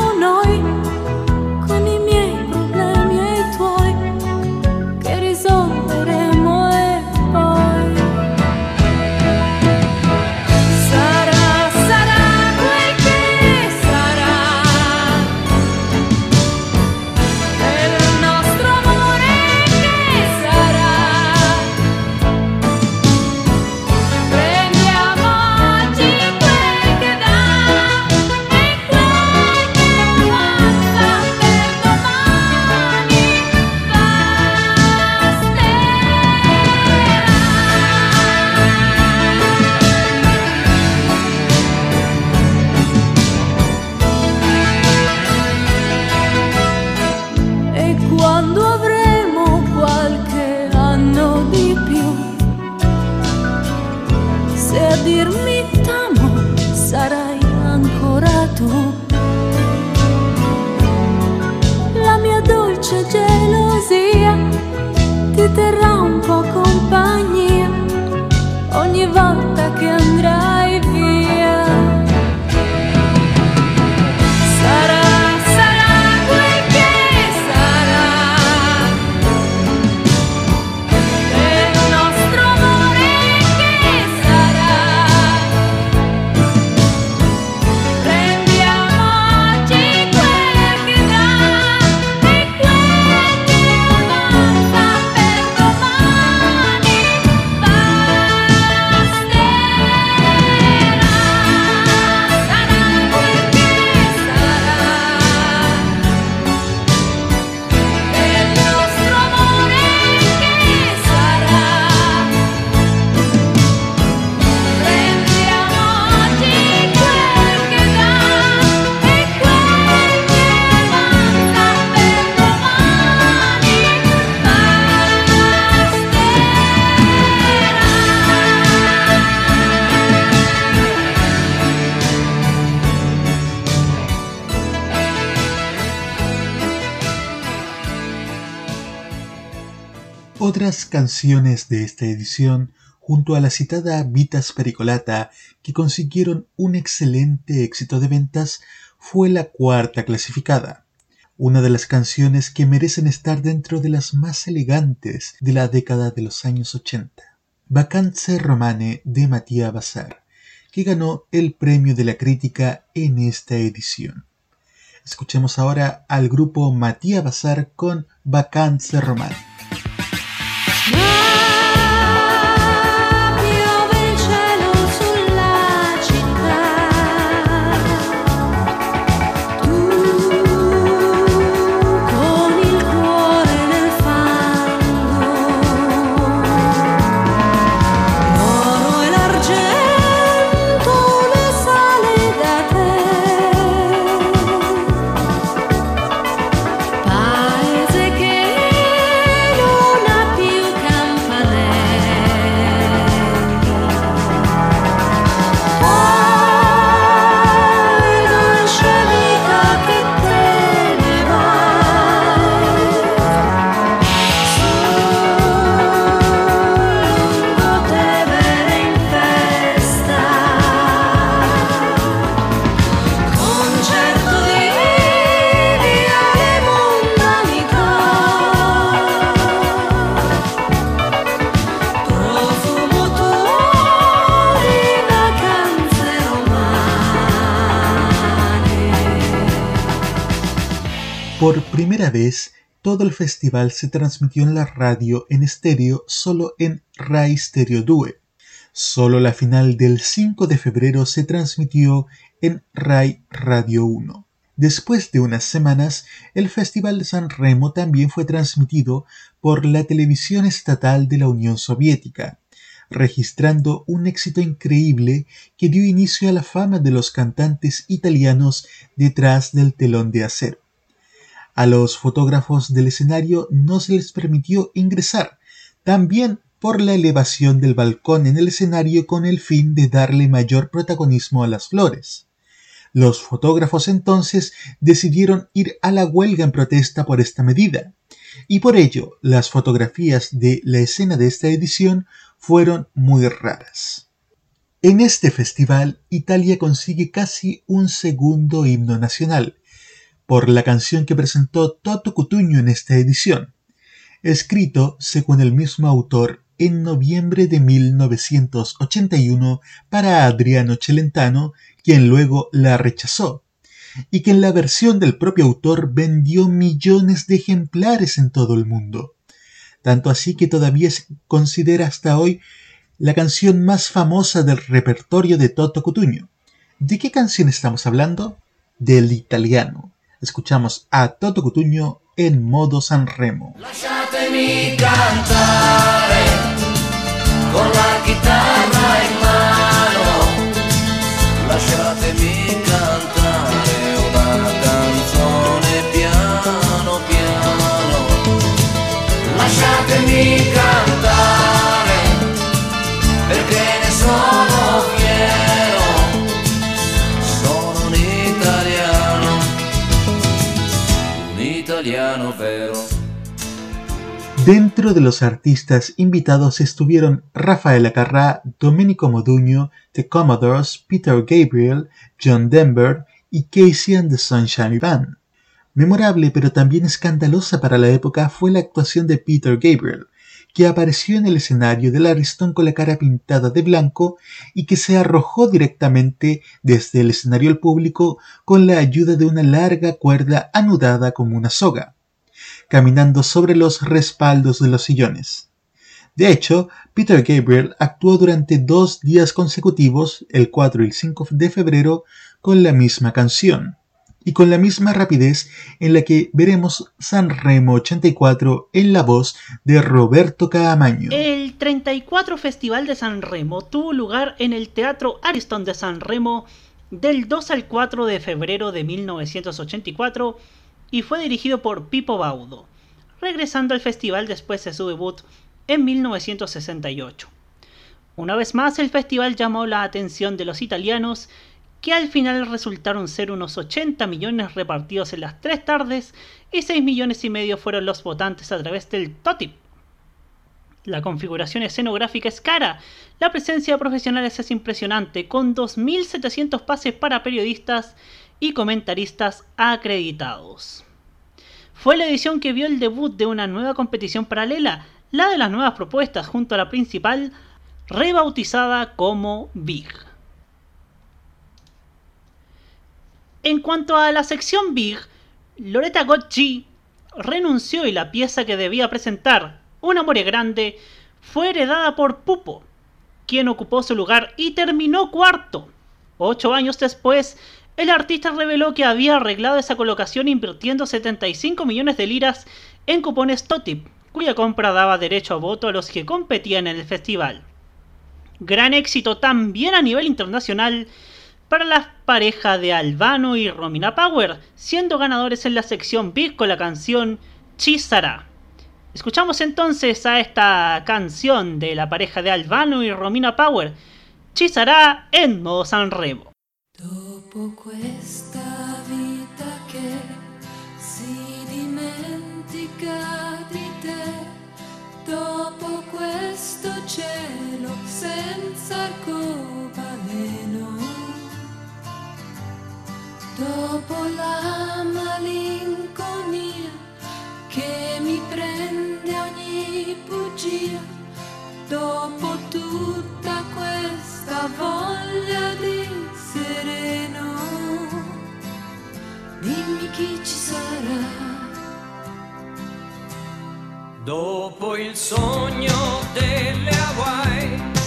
Otras canciones de esta edición, junto a la citada Vitas Pericolata, que consiguieron un excelente éxito de ventas, fue la cuarta clasificada. Una de las canciones que merecen estar dentro de las más elegantes de la década de los años 80. Vacanze Romane de Mattia Bazar, que ganó el premio de la crítica en esta edición. Escuchemos ahora al grupo Mattia Bazar con Vacanze Romane. Por primera vez, todo el festival se transmitió en la radio en estéreo solo en Rai Stereo 2. Solo la final del 5 de febrero se transmitió en Rai Radio 1. Después de unas semanas, el Festival de San Remo también fue transmitido por la televisión estatal de la Unión Soviética, registrando un éxito increíble que dio inicio a la fama de los cantantes italianos detrás del telón de acero. A los fotógrafos del escenario no se les permitió ingresar, también por la elevación del balcón en el escenario con el fin de darle mayor protagonismo a las flores. Los fotógrafos entonces decidieron ir a la huelga en protesta por esta medida, y por ello las fotografías de la escena de esta edición fueron muy raras. En este festival, Italia consigue casi un segundo himno nacional, por la canción que presentó Toto Cutugno en esta edición, escrito, según el mismo autor, en noviembre de 1981 para Adriano Celentano, quien luego la rechazó, y que en la versión del propio autor vendió millones de ejemplares en todo el mundo. Tanto así que todavía se considera hasta hoy la canción más famosa del repertorio de Toto Cutugno. ¿De qué canción estamos hablando? Del italiano. Escuchamos a Toto Cutugno en modo Sanremo. Lasciatemi Dentro de los artistas invitados estuvieron Rafael Acarrá, Domenico Modugno, The Commodores, Peter Gabriel, John Denver y Casey and the Sunshine Band. Memorable pero también escandalosa para la época fue la actuación de Peter Gabriel, que apareció en el escenario del Aristón con la cara pintada de blanco y que se arrojó directamente desde el escenario al público con la ayuda de una larga cuerda anudada como una soga caminando sobre los respaldos de los sillones. De hecho, Peter Gabriel actuó durante dos días consecutivos, el 4 y el 5 de febrero, con la misma canción, y con la misma rapidez en la que veremos San Remo 84 en la voz de Roberto Caamaño. El 34 Festival de San Remo tuvo lugar en el Teatro Ariston de San Remo del 2 al 4 de febrero de 1984 y fue dirigido por Pipo Baudo, regresando al festival después de su debut en 1968. Una vez más el festival llamó la atención de los italianos, que al final resultaron ser unos 80 millones repartidos en las tres tardes y 6 millones y medio fueron los votantes a través del TOTIP. La configuración escenográfica es cara, la presencia de profesionales es impresionante, con 2.700 pases para periodistas y comentaristas acreditados. Fue la edición que vio el debut de una nueva competición paralela, la de las nuevas propuestas junto a la principal, rebautizada como Big. En cuanto a la sección Big, Loretta Gotchi renunció y la pieza que debía presentar, Una More Grande, fue heredada por Pupo, quien ocupó su lugar y terminó cuarto. Ocho años después, el artista reveló que había arreglado esa colocación invirtiendo 75 millones de liras en cupones TOTIP, cuya compra daba derecho a voto a los que competían en el festival. Gran éxito también a nivel internacional para la pareja de Albano y Romina Power, siendo ganadores en la sección Big con la canción Chisara. Escuchamos entonces a esta canción de la pareja de Albano y Romina Power, Chisara en modo Sanremo. Dopo questa vita che si dimentica di te, dopo questo cielo senza arcobaleno, dopo la malinconia che mi prende ogni bugia, dopo tutta questa voglia di sereno, dimmi chi ci sarà. Dopo il sogno delle Hawaii.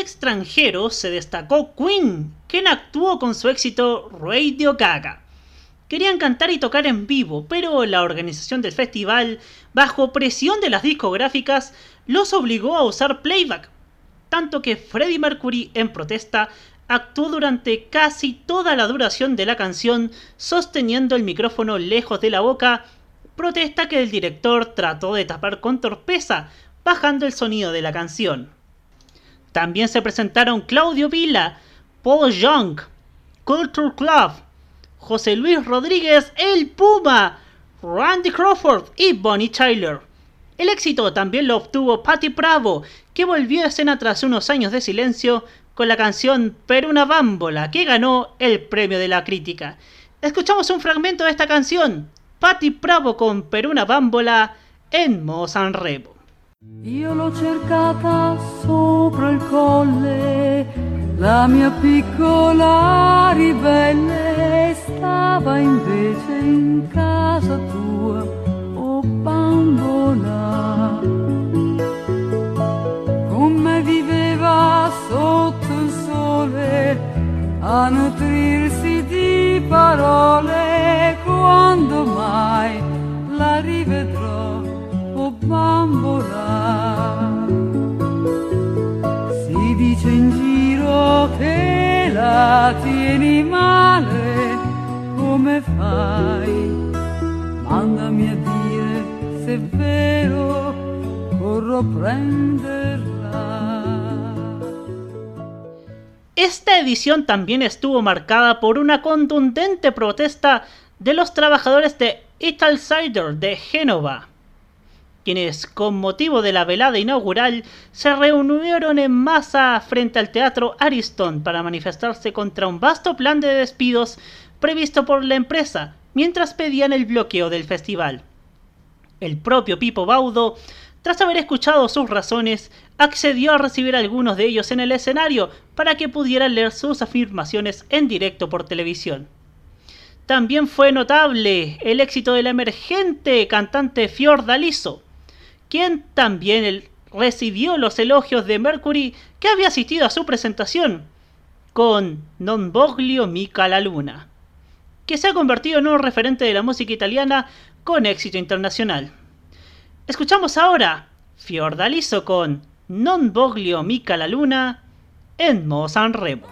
Extranjeros se destacó Queen, quien actuó con su éxito Radio Gaga. Querían cantar y tocar en vivo, pero la organización del festival, bajo presión de las discográficas, los obligó a usar playback, tanto que Freddie Mercury, en protesta, actuó durante casi toda la duración de la canción sosteniendo el micrófono lejos de la boca, protesta que el director trató de tapar con torpeza, bajando el sonido de la canción. También se presentaron Claudio Vila, Paul Young, Culture Club, José Luis Rodríguez El Puma, Randy Crawford y Bonnie Tyler. El éxito también lo obtuvo Patti Bravo, que volvió a escena tras unos años de silencio con la canción Per una bámbola, que ganó el premio de la crítica. Escuchamos un fragmento de esta canción, Patti Bravo con Per una bambola en Mo Sanremo. Io l'ho cercata sopra il colle, la mia piccola ribelle stava invece in casa tua, oh bambola. Con me viveva sotto il sole a nutrirsi di parole, quando mai la rivedrò, bambola. Si dice in giro che la tieni male, come fai? Mandami a dire se è vero, corro a prenderla. Esta edición también estuvo marcada por una contundente protesta de los trabajadores de Ital Cider de Génova, quienes con motivo de la velada inaugural se reunieron en masa frente al Teatro Ariston para manifestarse contra un vasto plan de despidos previsto por la empresa, mientras pedían el bloqueo del festival. El propio Pipo Baudo, tras haber escuchado sus razones, accedió a recibir a algunos de ellos en el escenario para que pudieran leer sus afirmaciones en directo por televisión. También fue notable el éxito del emergente cantante Fiordaliso, quien también el- recibió los elogios de Mercury que había asistido a su presentación con Non Voglio Mica la Luna, que se ha convertido en un referente de la música italiana con éxito internacional. Escuchamos ahora Fiordaliso con Non Voglio Mica la Luna en Mo Sanremo.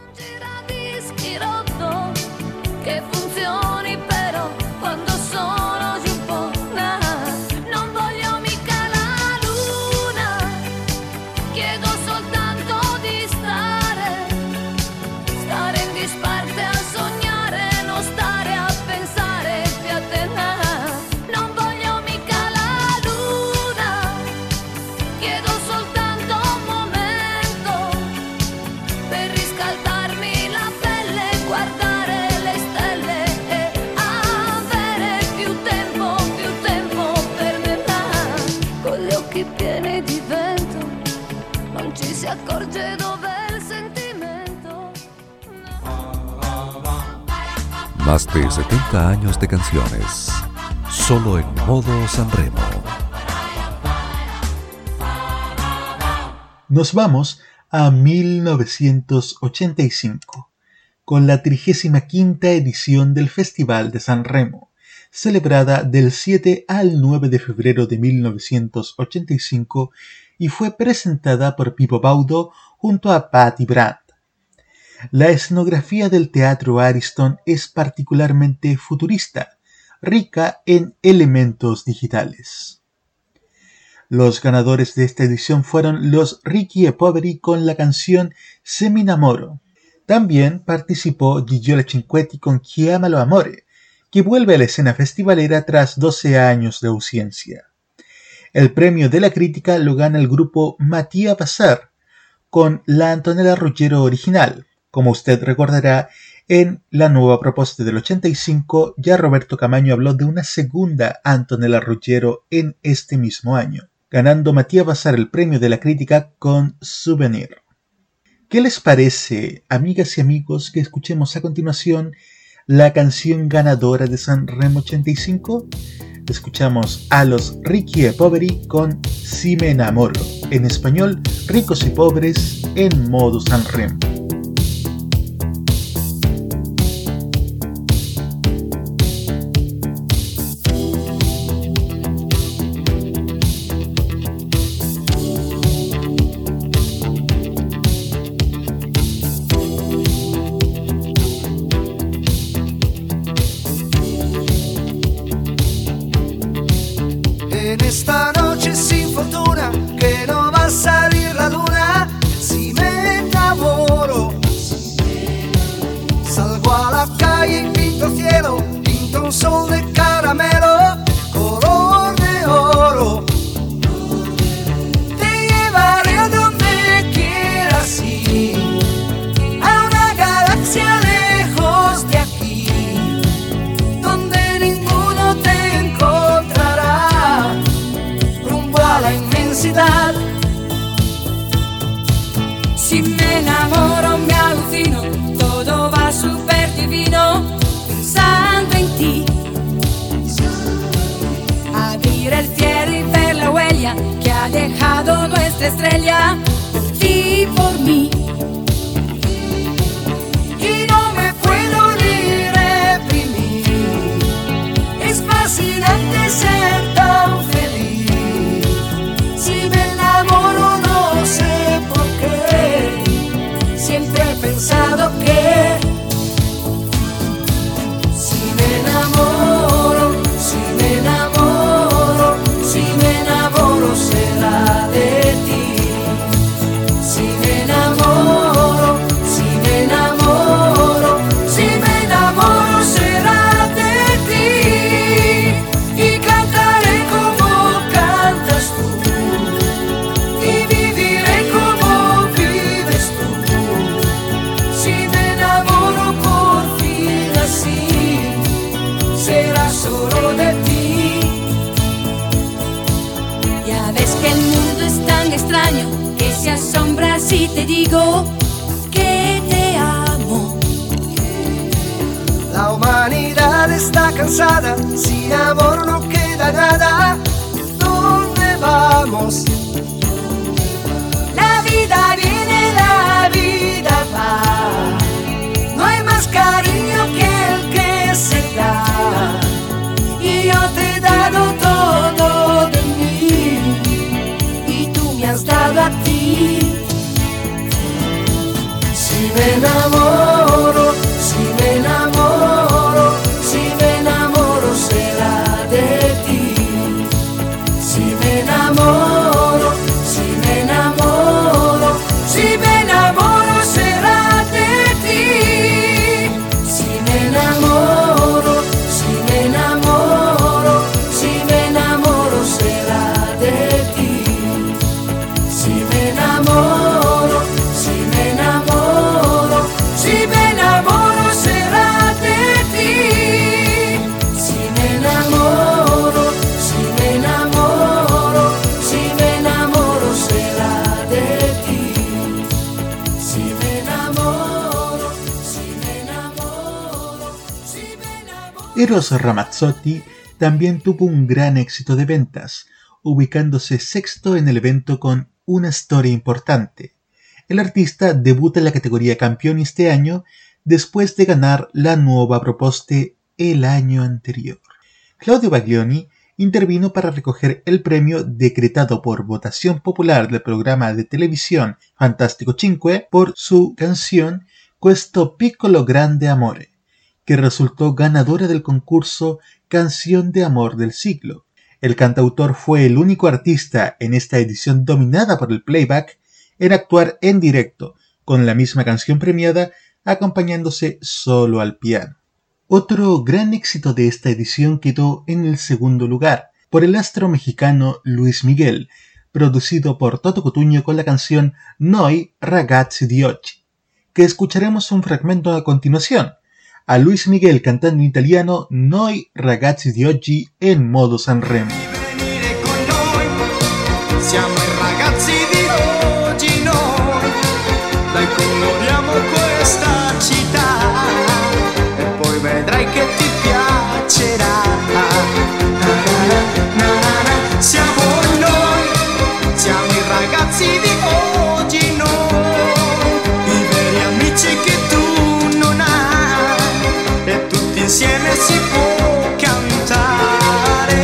años de canciones, solo en modo Sanremo. Nos vamos a 1985, con la 35 edición del Festival de San Remo, celebrada del 7 al 9 de febrero de 1985 y fue presentada por Pipo Baudo junto a Patti Brandt. La escenografía del Teatro Ariston es particularmente futurista, rica en elementos digitales. Los ganadores de esta edición fueron los Ricky e Poveri con la canción Se mi innamoro. También participó Gigiola Cinquetti con Chiamalo Amore, que vuelve a la escena festivalera tras 12 años de ausencia. El premio de la crítica lo gana el grupo Matías Bazar con la Antonella Ruggiero original. Como usted recordará, en la nueva propuesta del 85 ya Roberto Camaño habló de una segunda Antonella Ruggiero en este mismo año, ganando Matías Bazar el premio de la crítica con Souvenir. ¿Qué les parece, amigas y amigos, que escuchemos a continuación la canción ganadora de San Remo 85? Escuchamos a los Ricky e Poveri con Si me enamoro. En español, ricos y pobres en modo San Remo. Sin amor no queda nada. ¿Dónde vamos? La vida viene, la vida va. No hay más cariño que el que se da. Y yo te he dado todo de mí. Y tú me has dado a ti. Si me enamoro, Eros Ramazzotti también tuvo un gran éxito de ventas, ubicándose sexto en el evento con una historia importante. El artista debuta en la categoría campeón este año después de ganar la nueva proposte el año anterior. Claudio Baglioni intervino para recoger el premio decretado por votación popular del programa de televisión Fantástico Cinque por su canción Questo piccolo grande amore, que resultó ganadora del concurso Canción de Amor del Siglo. El cantautor fue el único artista en esta edición dominada por el playback en actuar en directo, con la misma canción premiada, acompañándose solo al piano. Otro gran éxito de esta edición quedó en el segundo lugar, por el astro mexicano Luis Miguel, producido por Toto Cotuño con la canción Noi ragazzi di oggi, que escucharemos un fragmento a continuación, a Luis Miguel cantando en italiano Noi ragazzi di oggi en modo Sanremo. Siamo i ragazzi di oggi noi, dai coloriamo questa città e poi vedrai che ti piacerà. Siamo noi, siamo i ragazzi di oggi cantare.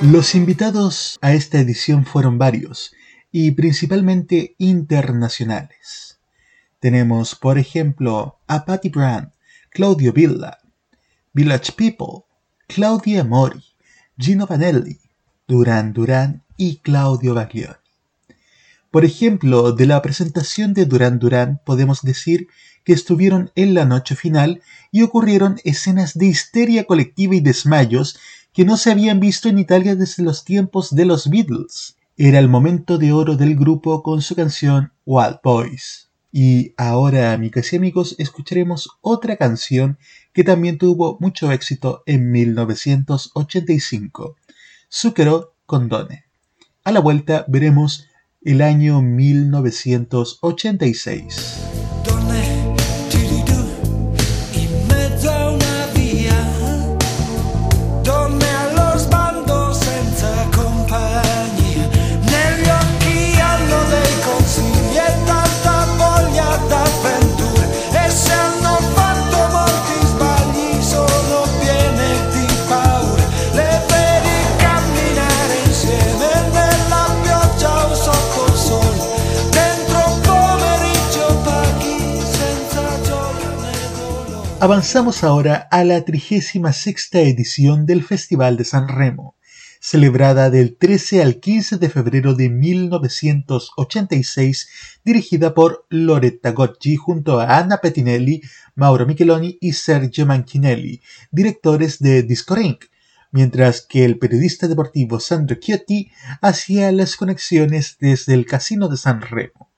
Los invitados a esta edición fueron varios y principalmente internacionales. Tenemos, por ejemplo, a Patty Brand, Claudio Villa, Village People, Claudia Mori, Gino Vanelli, Duran Duran y Claudio Baglioni. Por ejemplo, de la presentación de Duran Duran podemos decir que estuvieron en la noche final y ocurrieron escenas de histeria colectiva y desmayos que no se habían visto en Italia desde los tiempos de los Beatles. Era el momento de oro del grupo con su canción Wild Boys. Y ahora, amigas y amigos, escucharemos otra canción que también tuvo mucho éxito en 1985, Zucchero Condone. A la vuelta veremos el año 1986. Avanzamos ahora a la 36 edición del Festival de San Remo, celebrada del 13 al 15 de febrero de 1986, dirigida por Loretta Gocci junto a Anna Pettinelli, Mauro Micheloni y Sergio Manchinelli, directores de Disco Ring, mientras que el periodista deportivo Sandro Chiotti hacía las conexiones desde el Casino de San Remo.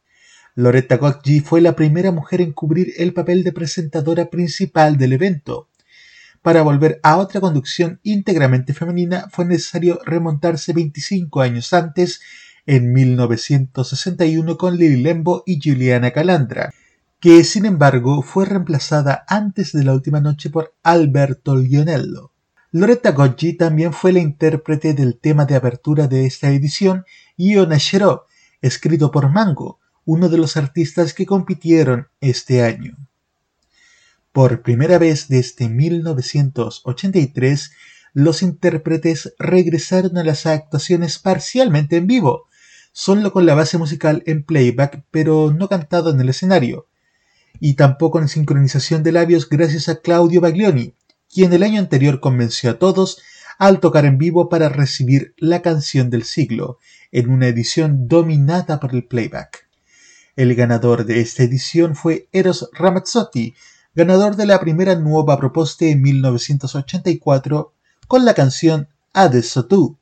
Loretta Gocci fue la primera mujer en cubrir el papel de presentadora principal del evento. Para volver a otra conducción íntegramente femenina fue necesario remontarse 25 años antes, en 1961 con Lili Lembo y Juliana Calandra, que sin embargo fue reemplazada antes de la última noche por Alberto Lionello. Loretta Goggi también fue la intérprete del tema de apertura de esta edición y Onashiro, escrito por Mango, uno de los artistas que compitieron este año. Por primera vez desde 1983, los intérpretes regresaron a las actuaciones parcialmente en vivo, solo con la base musical en playback pero no cantado en el escenario, y tampoco en sincronización de labios gracias a Claudio Baglioni, quien el año anterior convenció a todos al tocar en vivo para recibir la canción del siglo, en una edición dominada por el playback. El ganador de esta edición fue Eros Ramazzotti, ganador de la primera nueva propuesta en 1984 con la canción Adesso tu,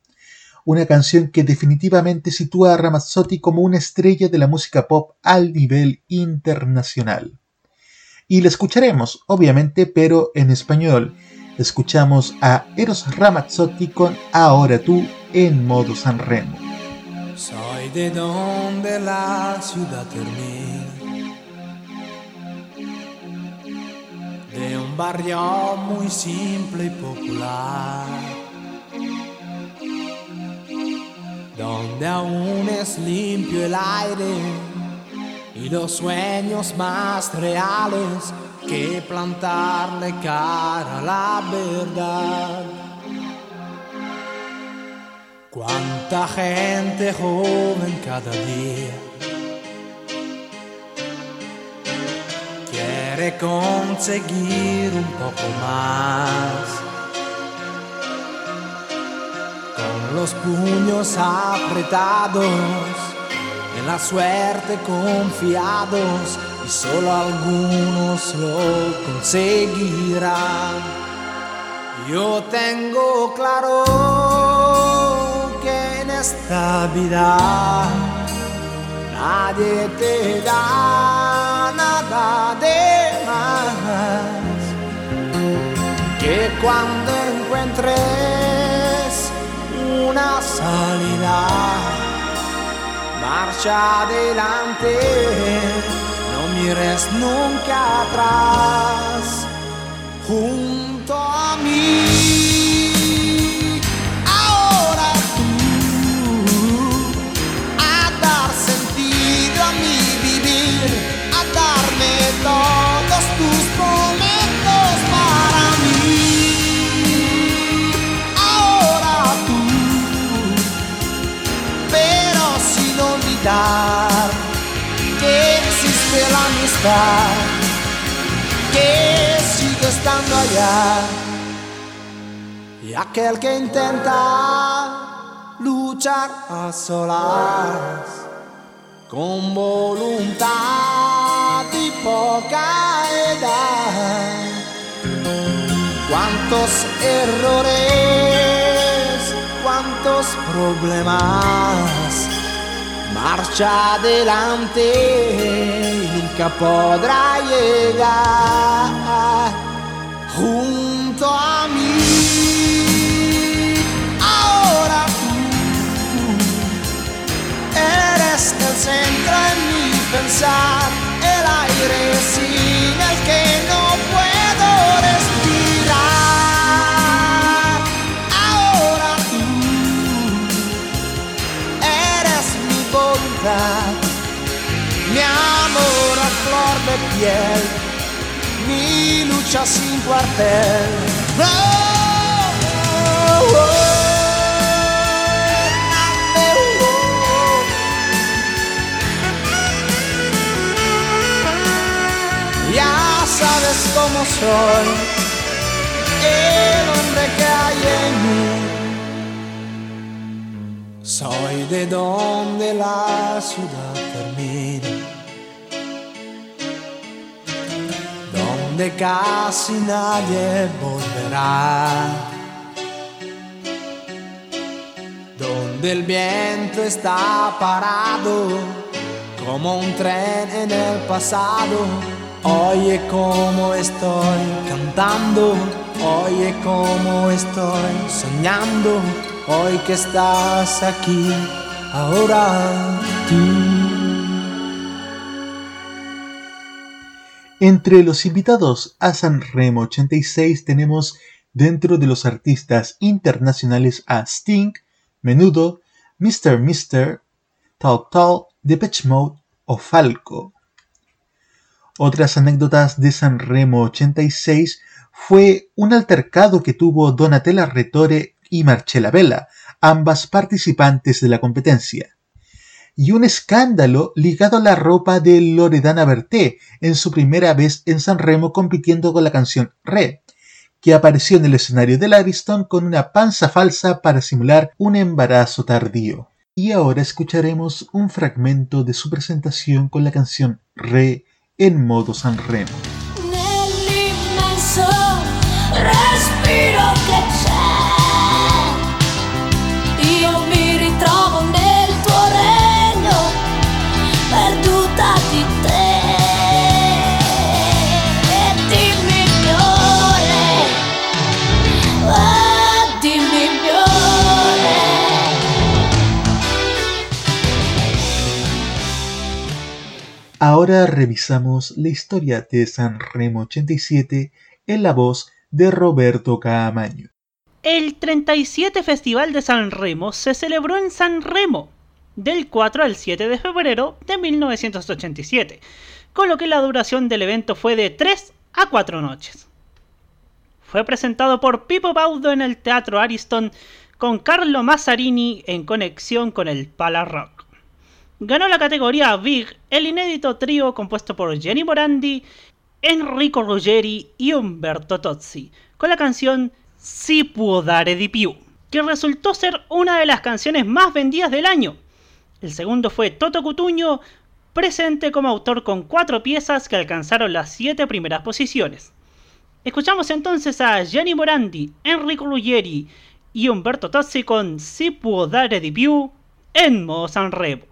una canción que definitivamente sitúa a Ramazzotti como una estrella de la música pop al nivel internacional. Y la escucharemos, obviamente, pero en español. Escuchamos a Eros Ramazzotti con Ahora tú en modo Sanremo. Soy de donde la ciudad termina, de un barrio muy simple y popular, donde aún es limpio el aire y los sueños más reales que plantarle cara a la verdad. Cuánta gente joven cada día quiere conseguir un poco más. Con los puños apretados, en la suerte confiados, y solo algunos lo conseguirán. Yo tengo claro esta vida nadie te da nada de más. Que cuando encuentres una salida, marcha adelante, no mires nunca atrás. Junto a mí, amistad, que sigue estando allá. Y aquel que intenta luchar a solas, con voluntad y poca edad. Cuántos errores, cuántos problemas. Marcha adelante podrá llegar junto a piel, mi lucha sin cuartel. Oh, oh, oh. Ya sabes cómo soy, el hombre que hay en mí. Soy de donde la ciudad termina, donde casi nadie volverá, donde el viento está parado como un tren en el pasado. Oye cómo estoy cantando, oye cómo estoy soñando, hoy que estás aquí ahora Entre los invitados a San Remo 86 tenemos dentro de los artistas internacionales a Sting, Menudo, Mr. Mister, Tal Tal, Depeche Mode o Falco. Otras anécdotas de San Remo 86 fue un altercado que tuvo Donatella Retore y Marcella Bella, ambas participantes de la competencia. Y un escándalo ligado a la ropa de Loredana Berté en su primera vez en San Remo compitiendo con la canción Re, que apareció en el escenario del Ariston con una panza falsa para simular un embarazo tardío. Y ahora escucharemos un fragmento de su presentación con la canción Re en modo San Remo. Ahora revisamos la historia de San Remo 87 en la voz de Roberto Caamaño. El 37 Festival de San Remo se celebró en San Remo, del 4 al 7 de febrero de 1987, con lo que la duración del evento fue de 3 a 4 noches. Fue presentado por Pipo Baudo en el Teatro Ariston con Carlo Mazzarini en conexión con el Pala Rock. Ganó la categoría Big el inédito trío compuesto por Jenny Morandi, Enrico Ruggeri y Umberto Tozzi, con la canción Si può dare di più, que resultó ser una de las canciones más vendidas del año. El segundo fue Toto Cutuño, presente como autor con cuatro piezas que alcanzaron las siete primeras posiciones. Escuchamos entonces a Jenny Morandi, Enrico Ruggeri y Umberto Tozzi con Si può dare di più en modo Sanremo.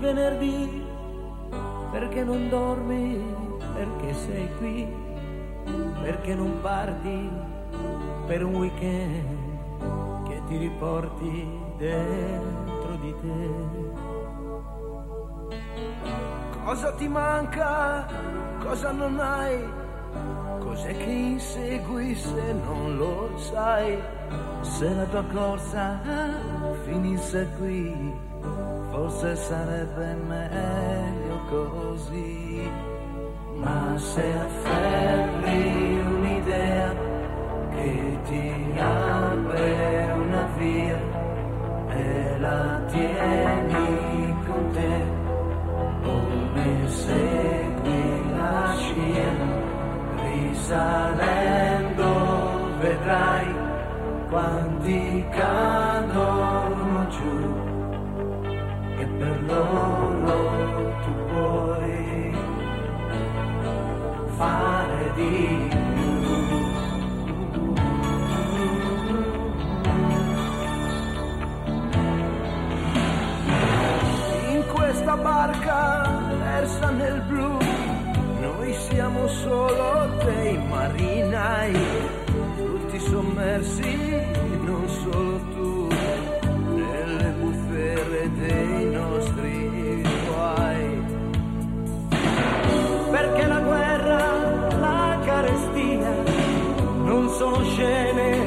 Venerdì, perché non dormi, perché sei qui, perché non parti per un weekend che ti riporti dentro di te. Cosa ti manca? Cosa non hai? Cos'è che insegui se non lo sai? Se la tua corsa finisse qui, forse sarebbe meglio così. Ma se afferri un'idea che ti apre una via e la tieni risalendo vedrai quanti cadono giù. E per loro tu puoi fare di In questa barca persa nel blu, siamo solo dei marinai, tutti sommersi, non solo tu, nelle bufere dei nostri guai. perché la guerra, la carestia non sono scene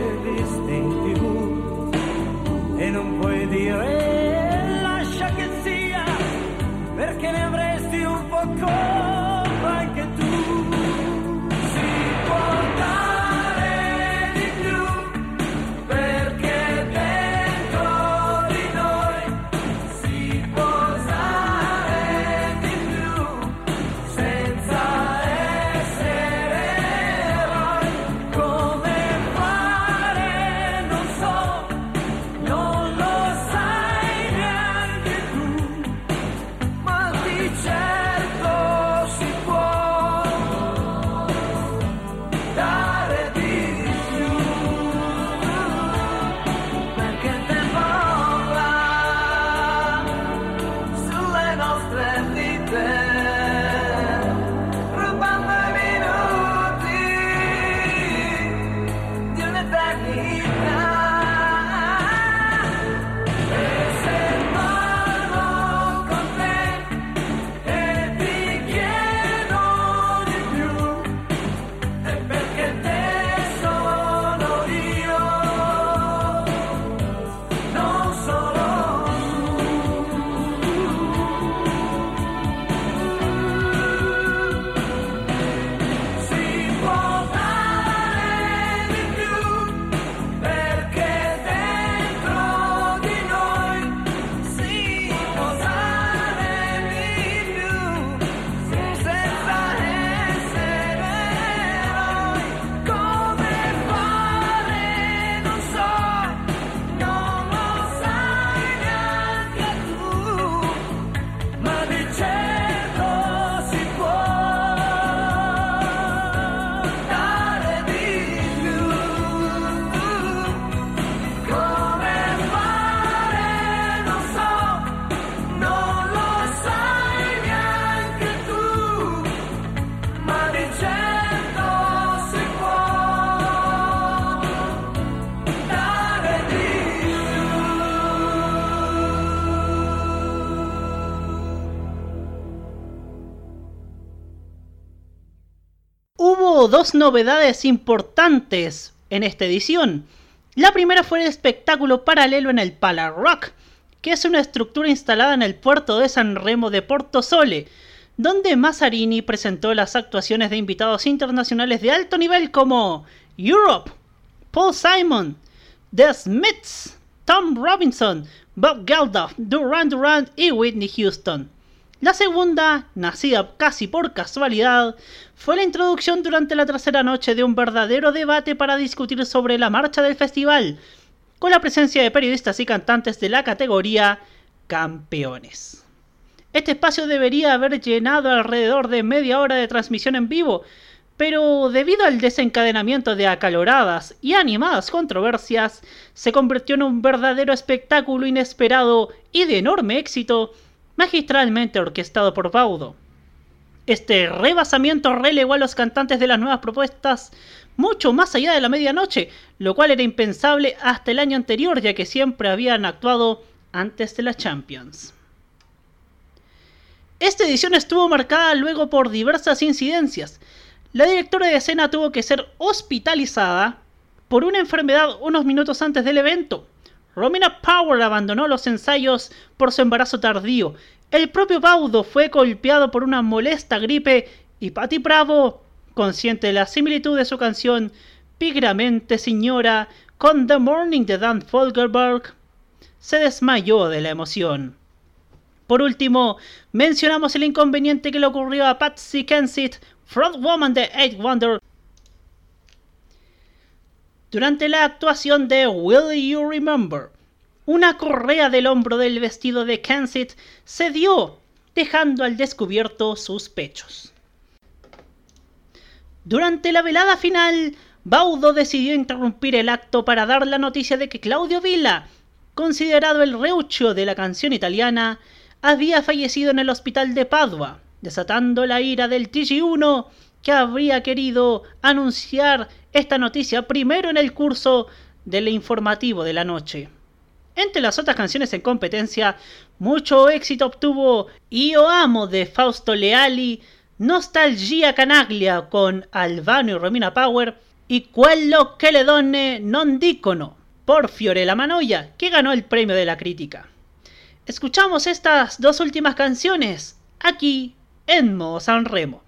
dos novedades importantes en esta edición. La primera fue el espectáculo paralelo en el Pala Rock, que es una estructura instalada en el puerto de San Remo de Porto Sole, donde Mazzarini presentó las actuaciones de invitados internacionales de alto nivel como Europe, Paul Simon, The Smiths, Tom Robinson, Bob Geldof, Duran Duran y Whitney Houston. La segunda, nacida casi por casualidad, fue la introducción durante la tercera noche de un verdadero debate para discutir sobre la marcha del festival, con la presencia de periodistas y cantantes de la categoría Campeones. Este espacio debería haber llenado alrededor de media hora de transmisión en vivo, pero debido al desencadenamiento de acaloradas y animadas controversias, se convirtió en un verdadero espectáculo inesperado y de enorme éxito, magistralmente orquestado por Baudo. Este rebasamiento relegó a los cantantes de las nuevas propuestas mucho más allá de la medianoche, lo cual era impensable hasta el año anterior, ya que siempre habían actuado antes de la Champions. Esta edición estuvo marcada luego por diversas incidencias. La directora de escena tuvo que ser hospitalizada por una enfermedad unos minutos antes del evento. Romina Power abandonó los ensayos por su embarazo tardío. El propio Baudo fue golpeado por una molesta gripe y Patty Bravo, consciente de la similitud de su canción Pigramente Señora con The Morning de Dan Folgerberg, se desmayó de la emoción. Por último, mencionamos el inconveniente que le ocurrió a Patsy Kensit, frontwoman de Eight Wonder, durante la actuación de Will You Remember. Una correa del hombro del vestido de Kensit se dio, dejando al descubierto sus pechos. Durante la velada final, Baudo decidió interrumpir el acto para dar la noticia de que Claudio Villa, considerado el reucho de la canción italiana, había fallecido en el hospital de Padua, desatando la ira del TG1 que habría querido anunciar esta noticia primero en el curso del informativo de la noche. Entre las otras canciones en competencia, mucho éxito obtuvo Io Amo de Fausto Leali, Nostalgia Canaglia con Albano y Romina Power y Quello che le donne non dicono por Fiorella Manoia, que ganó el premio de la crítica. Escuchamos estas dos últimas canciones aquí en Modo San Remo.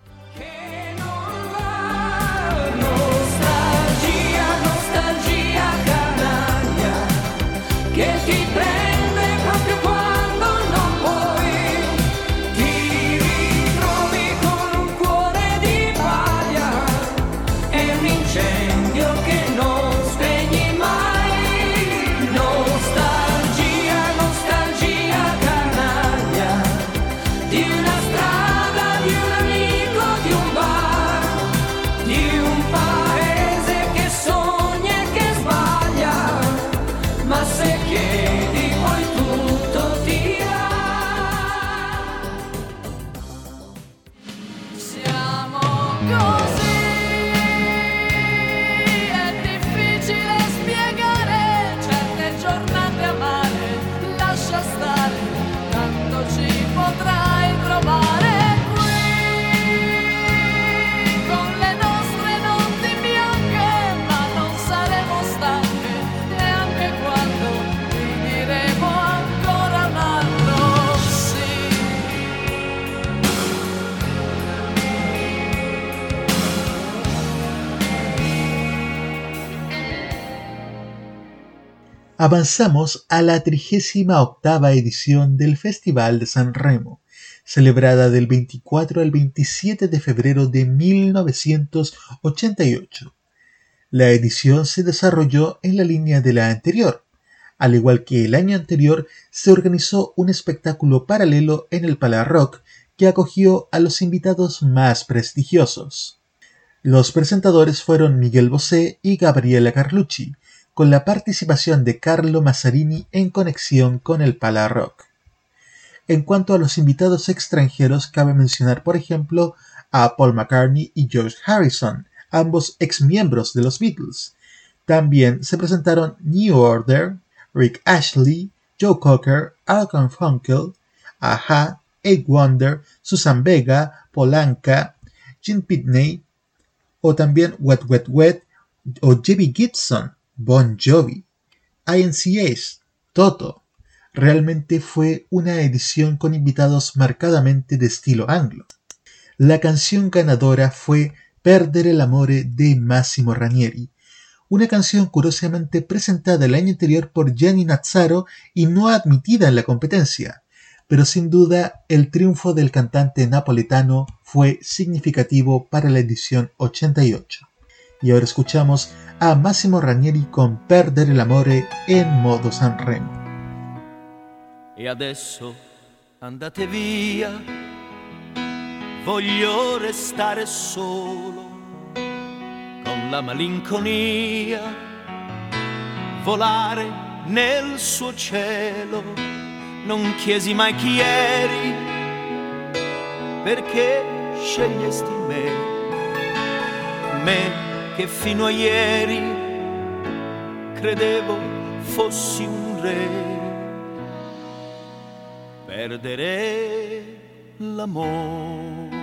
Avanzamos a la 38 edición del Festival de San Remo, celebrada del 24 al 27 de febrero de 1988. La edición se desarrolló en la línea de la anterior. Al igual que el año anterior, se organizó un espectáculo paralelo en el Pala Rock que acogió a los invitados más prestigiosos. Los presentadores fueron Miguel Bosé y Gabriela Carlucci, con la participación de Carlo Mazzarini en conexión con el Pala Rock. En cuanto a los invitados extranjeros, cabe mencionar, por ejemplo, a Paul McCartney y George Harrison, ambos ex miembros de los Beatles. También se presentaron New Order, Rick Ashley, Joe Cocker, Alcon Funkel, Aja, Eight Wonder, Susan Vega, Polanca, Jim Pitney, o también Wet Wet Wet o J.B. Gibson, Bon Jovi, INCA's, Toto. Realmente fue una edición con invitados marcadamente de estilo anglo. La canción ganadora fue Perdere l'amore de Massimo Ranieri, una canción curiosamente presentada el año anterior por Gianni Nazzaro y no admitida en la competencia, pero sin duda el triunfo del cantante napoletano fue significativo para la edición 88. Y ahora escuchamos a Massimo Ranieri con Perdere l'amore en modo Sanremo. E adesso andate via, voglio restare solo con la malinconia, volare nel suo cielo. Non chiesi mai chi eri, perché scegliesti me, me che fino a ieri credevo fossi un re. Perdere l'amore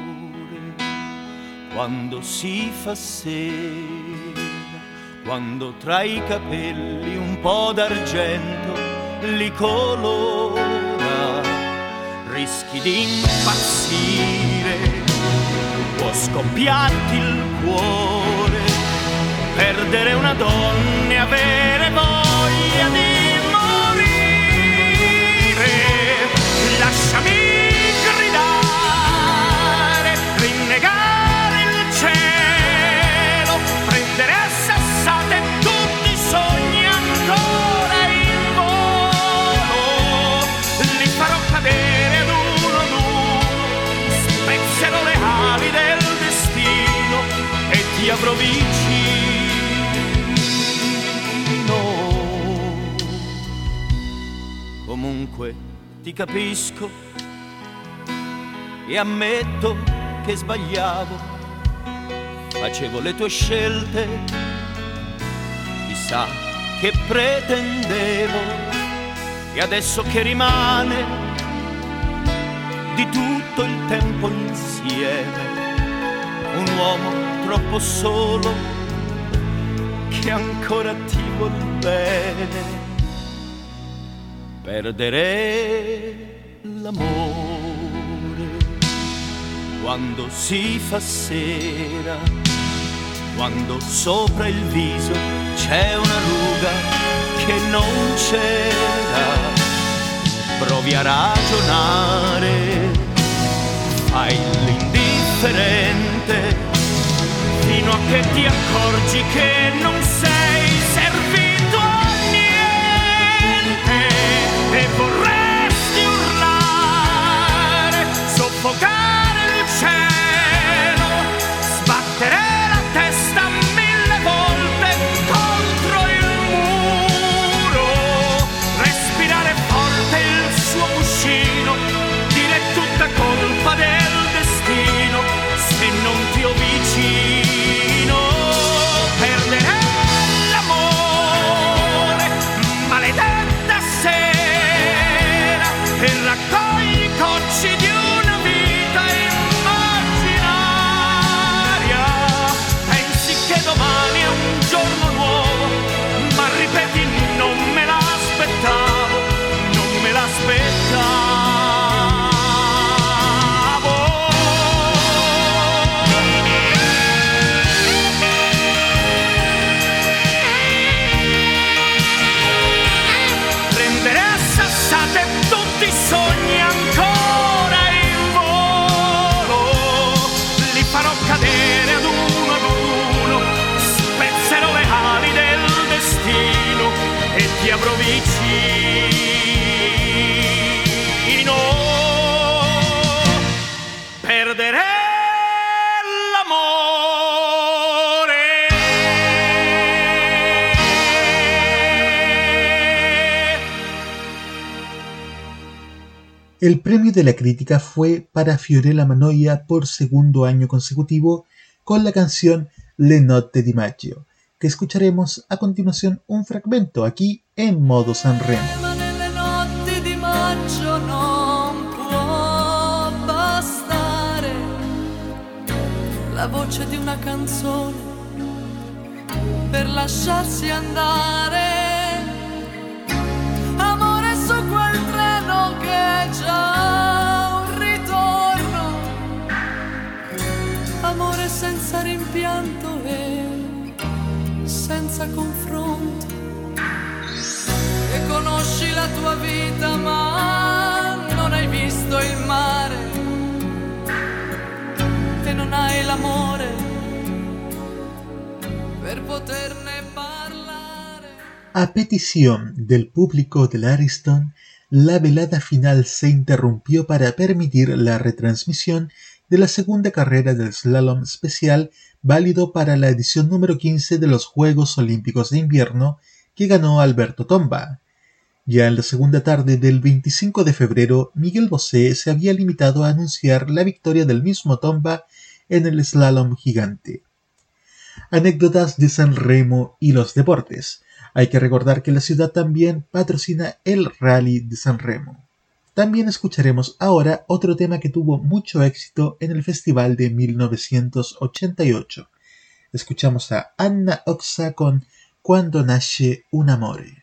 quando si fa sera, quando tra i capelli un po' d'argento li colora, rischi di impazzire, può scoppiarti il cuore, perdere una donna e avere voglia di morire. Lasciami gridare, rinnegare il cielo, prendere a sassate tutti i sogni ancora in volo. Li farò cadere ad uno ad uno, spezzerò le ali del destino e ti avrò vicino. Comunque ti capisco. E ammetto che sbagliavo, facevo le tue scelte, chissà che pretendevo. E adesso che rimane di tutto il tempo insieme, un uomo troppo solo che ancora ti vuol bene perdere l'amore quando si fa sera, quando sopra il viso c'è una ruga che non c'era. Provi a ragionare, fai l'indifferente fino a che ti accorgi che non sei sassate El premio de la crítica fue para Fiorella Manoia por segundo año consecutivo con la canción Le Notte di Maggio, que escucharemos a continuación un fragmento aquí en modo Sanremo. La. Già un ritorno. Amore senza rimpianto e senza confronto. E conosci la tua vita ma non hai visto il mare e non hai l'amore per poterne parlare. A petición del público del Ariston, la velada final se interrumpió para permitir la retransmisión de la segunda carrera del slalom especial válido para la edición número 15 de los Juegos Olímpicos de Invierno que ganó Alberto Tomba. Ya en la segunda tarde del 25 de febrero, Miguel Bosé se había limitado a anunciar la victoria del mismo Tomba en el slalom gigante. Anécdotas de San Remo y los deportes. Hay que recordar que la ciudad también patrocina el Rally de San Remo. También escucharemos ahora otro tema que tuvo mucho éxito en el festival de 1988. Escuchamos a Anna Oxa con Cuando nasce un amore.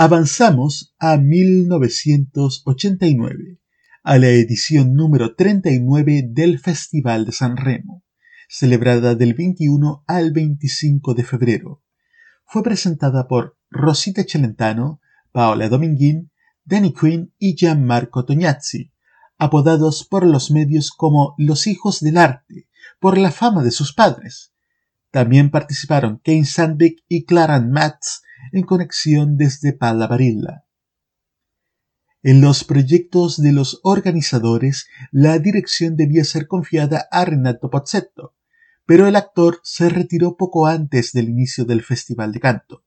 Avanzamos a 1989, a la edición número 39 del Festival de San Remo, celebrada del 21 al 25 de febrero. Fue presentada por Rosita Celentano, Paola Dominguín, Danny Quinn y Gianmarco Tognazzi, apodados por los medios como los hijos del arte, por la fama de sus padres. También participaron Kane Sandbeck y Claran Matz en conexión desde Pallavarilla. En los proyectos de los organizadores, la dirección debía ser confiada a Renato Pozzetto, pero el actor se retiró poco antes del inicio del Festival de Canto.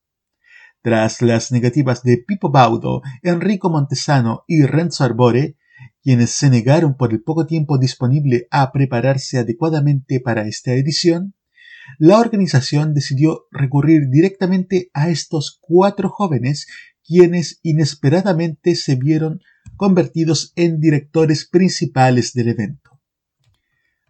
Tras las negativas de Pippo Baudo, Enrico Montesano y Renzo Arbore, quienes se negaron por el poco tiempo disponible a prepararse adecuadamente para esta edición, la organización decidió recurrir directamente a estos cuatro jóvenes quienes inesperadamente se vieron convertidos en directores principales del evento.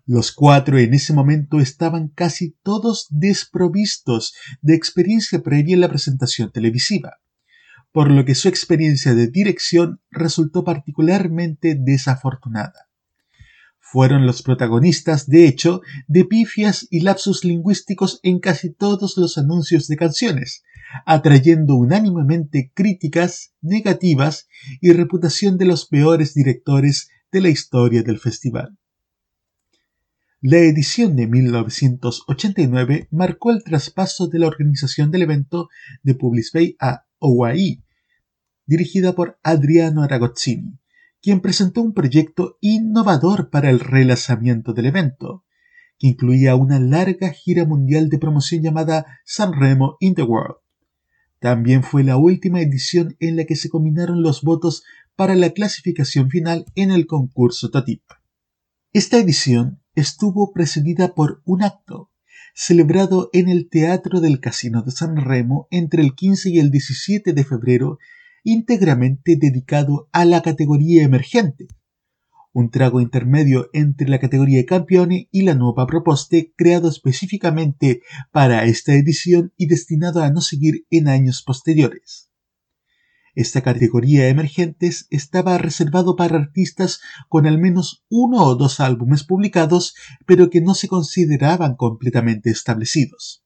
Los cuatro en ese momento estaban casi todos desprovistos de experiencia previa en la presentación televisiva, por lo que su experiencia de dirección resultó particularmente desafortunada fueron los protagonistas, de hecho, de pifias y lapsus lingüísticos en casi todos los anuncios de canciones, atrayendo unánimemente críticas negativas y reputación de los peores directores de la historia del festival. La edición de 1989 marcó el traspaso de la organización del evento de Publis Bay a OAI, dirigida por Adriano Aragozzini quien presentó un proyecto innovador para el relanzamiento del evento, que incluía una larga gira mundial de promoción llamada Sanremo in the World. También fue la última edición en la que se combinaron los votos para la clasificación final en el concurso TOTIP. Esta edición estuvo precedida por un acto celebrado en el Teatro del Casino de San Remo entre el 15 y el 17 de febrero íntegramente dedicado a la categoría emergente, un trago intermedio entre la categoría campione y la nueva proposte creado específicamente para esta edición y destinado a no seguir en años posteriores. Esta categoría emergentes estaba reservado para artistas con al menos uno o dos álbumes publicados, pero que no se consideraban completamente establecidos.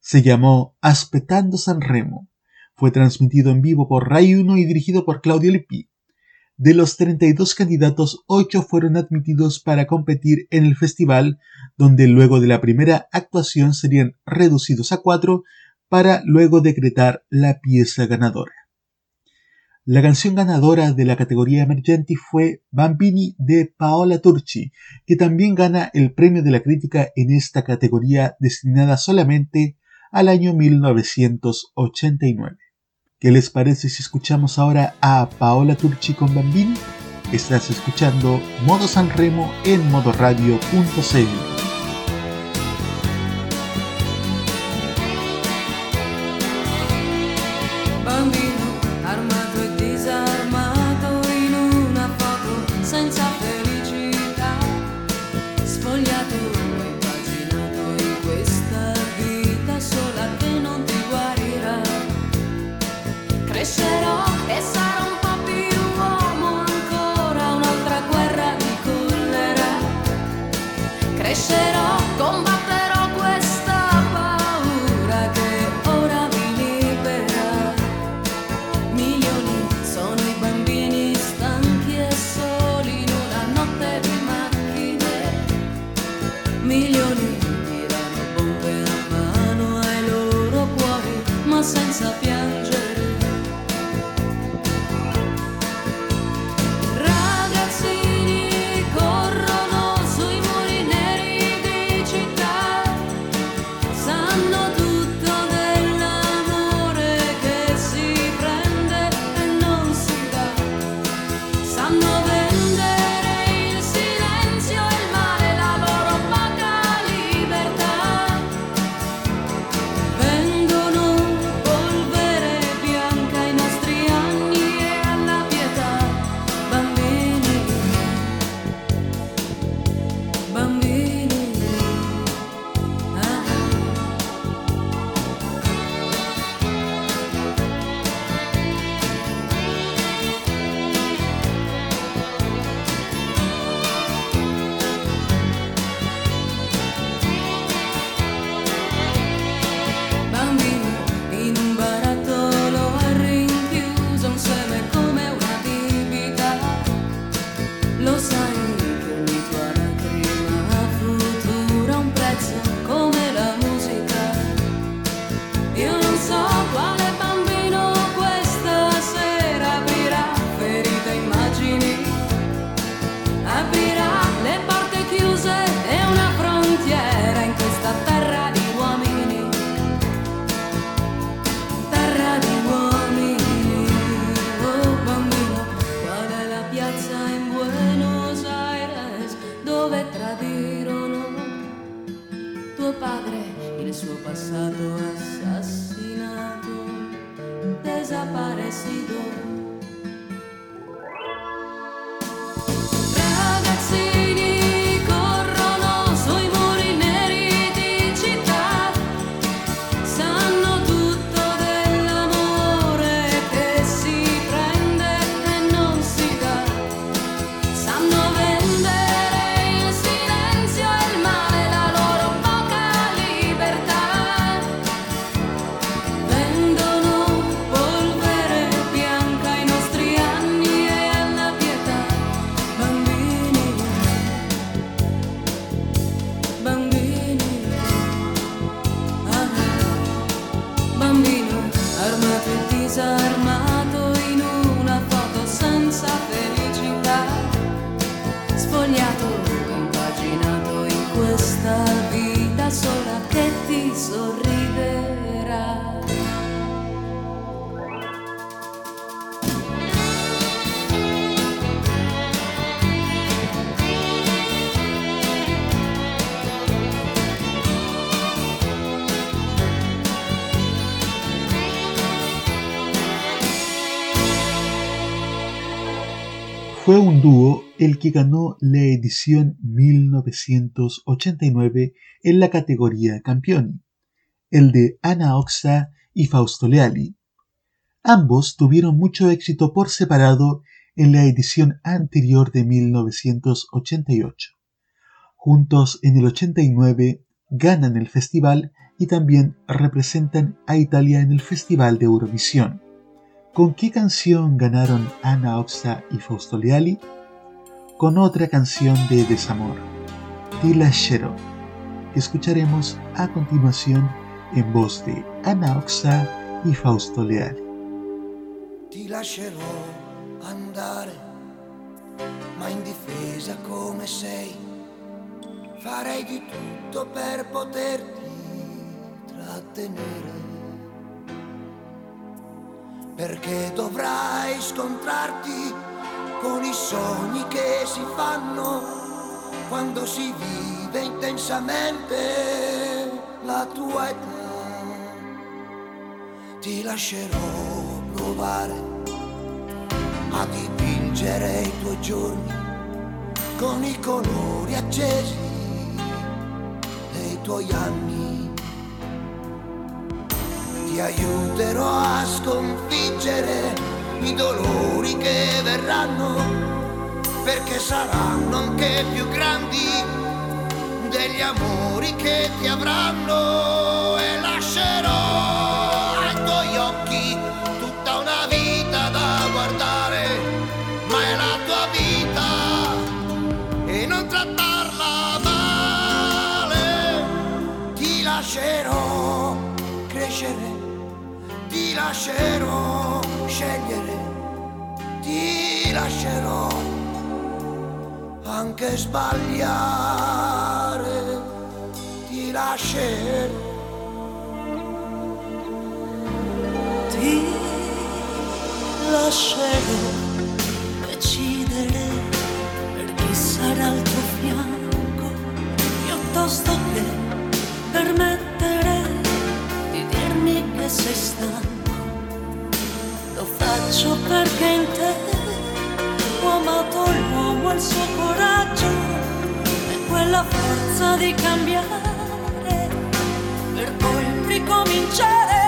Se llamó Aspetando San Remo fue transmitido en vivo por Rai 1 y dirigido por Claudio Lippi. De los 32 candidatos, 8 fueron admitidos para competir en el festival, donde luego de la primera actuación serían reducidos a 4 para luego decretar la pieza ganadora. La canción ganadora de la categoría emergente fue Bambini de Paola Turci, que también gana el premio de la crítica en esta categoría destinada solamente al año 1989. ¿Qué les parece si escuchamos ahora a Paola Turchi con Bambini? Estás escuchando Modo Sanremo en modoradio.cl. un dúo el que ganó la edición 1989 en la categoría Campioni, el de Ana Oxa y Fausto Leali. Ambos tuvieron mucho éxito por separado en la edición anterior de 1988. Juntos en el 89 ganan el festival y también representan a Italia en el Festival de Eurovisión. ¿Con qué canción ganaron Ana Oxa y Fausto Leali? Con otra canción de desamor, Tila Shero, que escucharemos a continuación en voz de Ana Oxa y Fausto Leali. Ti lascerò andare, ma in difesa come sei, farei di tutto per poterti trattenere. Perché dovrai scontrarti con i sogni che si fanno quando si vive intensamente la tua età. Ti lascerò provare a dipingere i tuoi giorni con i colori accesi dei tuoi anni. Aiuterò a sconfiggere i dolori che verranno perché saranno anche più grandi degli amori che ti avranno e lascerò lascerò scegliere, ti lascerò anche sbagliare, ti lascerò. Ti lascerò decidere per chi sarà al tuo fianco, piuttosto che permettere di dirmi che sei stanco. Faccio perché in te ho amato l'uomo e il suo coraggio. E quella forza di cambiare per poi ricominciare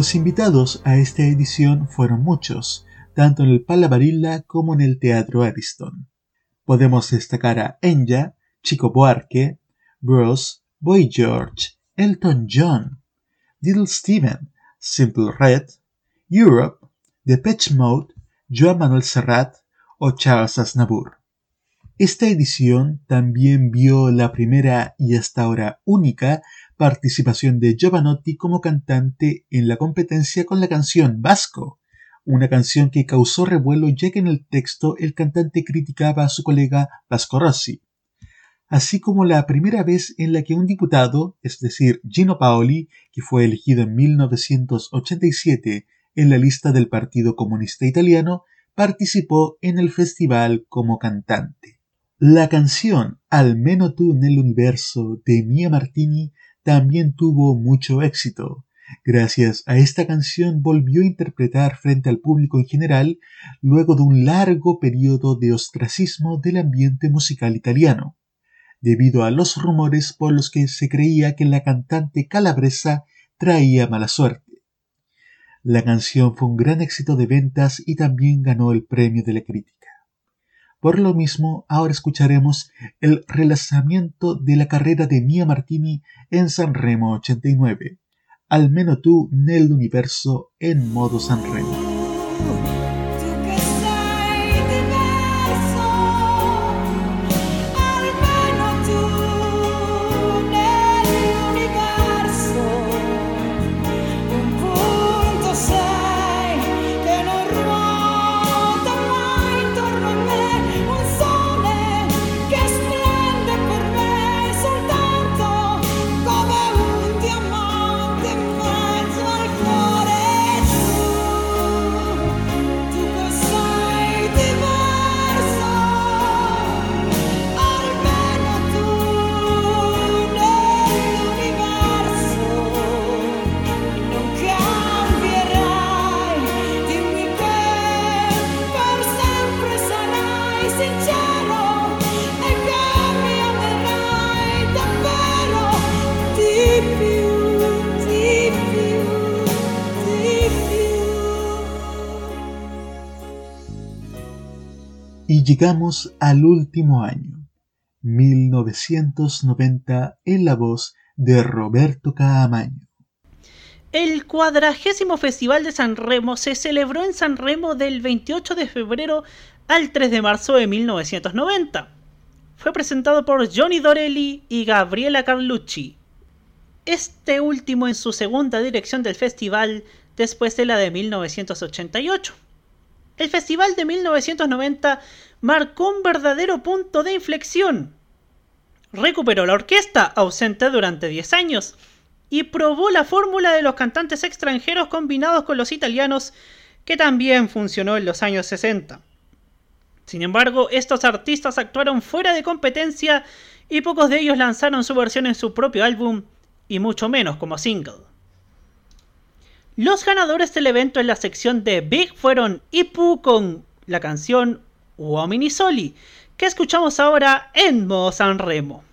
Los invitados a esta edición fueron muchos, tanto en el Palabarilla como en el Teatro Ariston. Podemos destacar a Enya, Chico Buarque, Bruce, Boy George, Elton John, Little Steven, Simple Red, Europe, Depeche Mode, Joan Manuel Serrat o Charles Aznavour. Esta edición también vio la primera y hasta ahora única participación de Giovanotti como cantante en la competencia con la canción Vasco, una canción que causó revuelo ya que en el texto el cantante criticaba a su colega Vasco Rossi, así como la primera vez en la que un diputado, es decir, Gino Paoli, que fue elegido en 1987 en la lista del Partido Comunista Italiano, participó en el festival como cantante. La canción Almeno tú nell'universo de Mia Martini también tuvo mucho éxito. Gracias a esta canción volvió a interpretar frente al público en general luego de un largo periodo de ostracismo del ambiente musical italiano, debido a los rumores por los que se creía que la cantante calabresa traía mala suerte. La canción fue un gran éxito de ventas y también ganó el premio de la crítica. Por lo mismo, ahora escucharemos el relanzamiento de la carrera de Mia Martini en Sanremo 89, almeno tu nell'universo en modo Sanremo. Y llegamos al último año, 1990, en la voz de Roberto Caamaño. El cuadragésimo Festival de San Remo se celebró en San Remo del 28 de febrero al 3 de marzo de 1990. Fue presentado por Johnny Dorelli y Gabriela Carlucci. Este último en su segunda dirección del festival después de la de 1988. El festival de 1990 marcó un verdadero punto de inflexión. Recuperó la orquesta, ausente durante 10 años, y probó la fórmula de los cantantes extranjeros combinados con los italianos, que también funcionó en los años 60. Sin embargo, estos artistas actuaron fuera de competencia y pocos de ellos lanzaron su versión en su propio álbum, y mucho menos como single. Los ganadores del evento en la sección de Big fueron Ipu con la canción Uomini Soli, que escuchamos ahora en modo San Remo.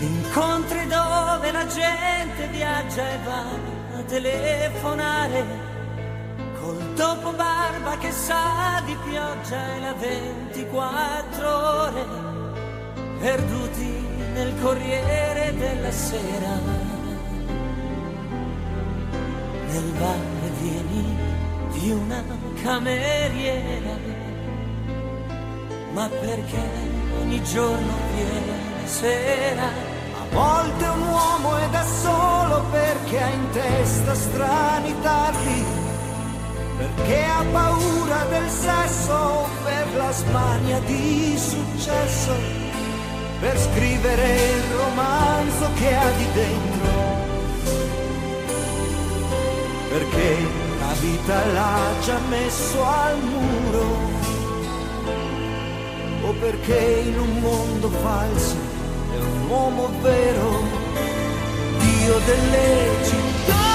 Gli incontri dove la gente viaggia e va a telefonare col dopo barba che sa di pioggia e la 24 ore perduti nel corriere della sera. Nel bar vieni di una cameriera ma perché ogni giorno viene sera? A volte un uomo è da solo perché ha in testa strani tarli, perché ha paura del sesso per la smania di successo, per scrivere il romanzo che ha di dentro, perché la vita l'ha già messo al muro, o perché in un mondo falso è un uomo vero, Dio delle città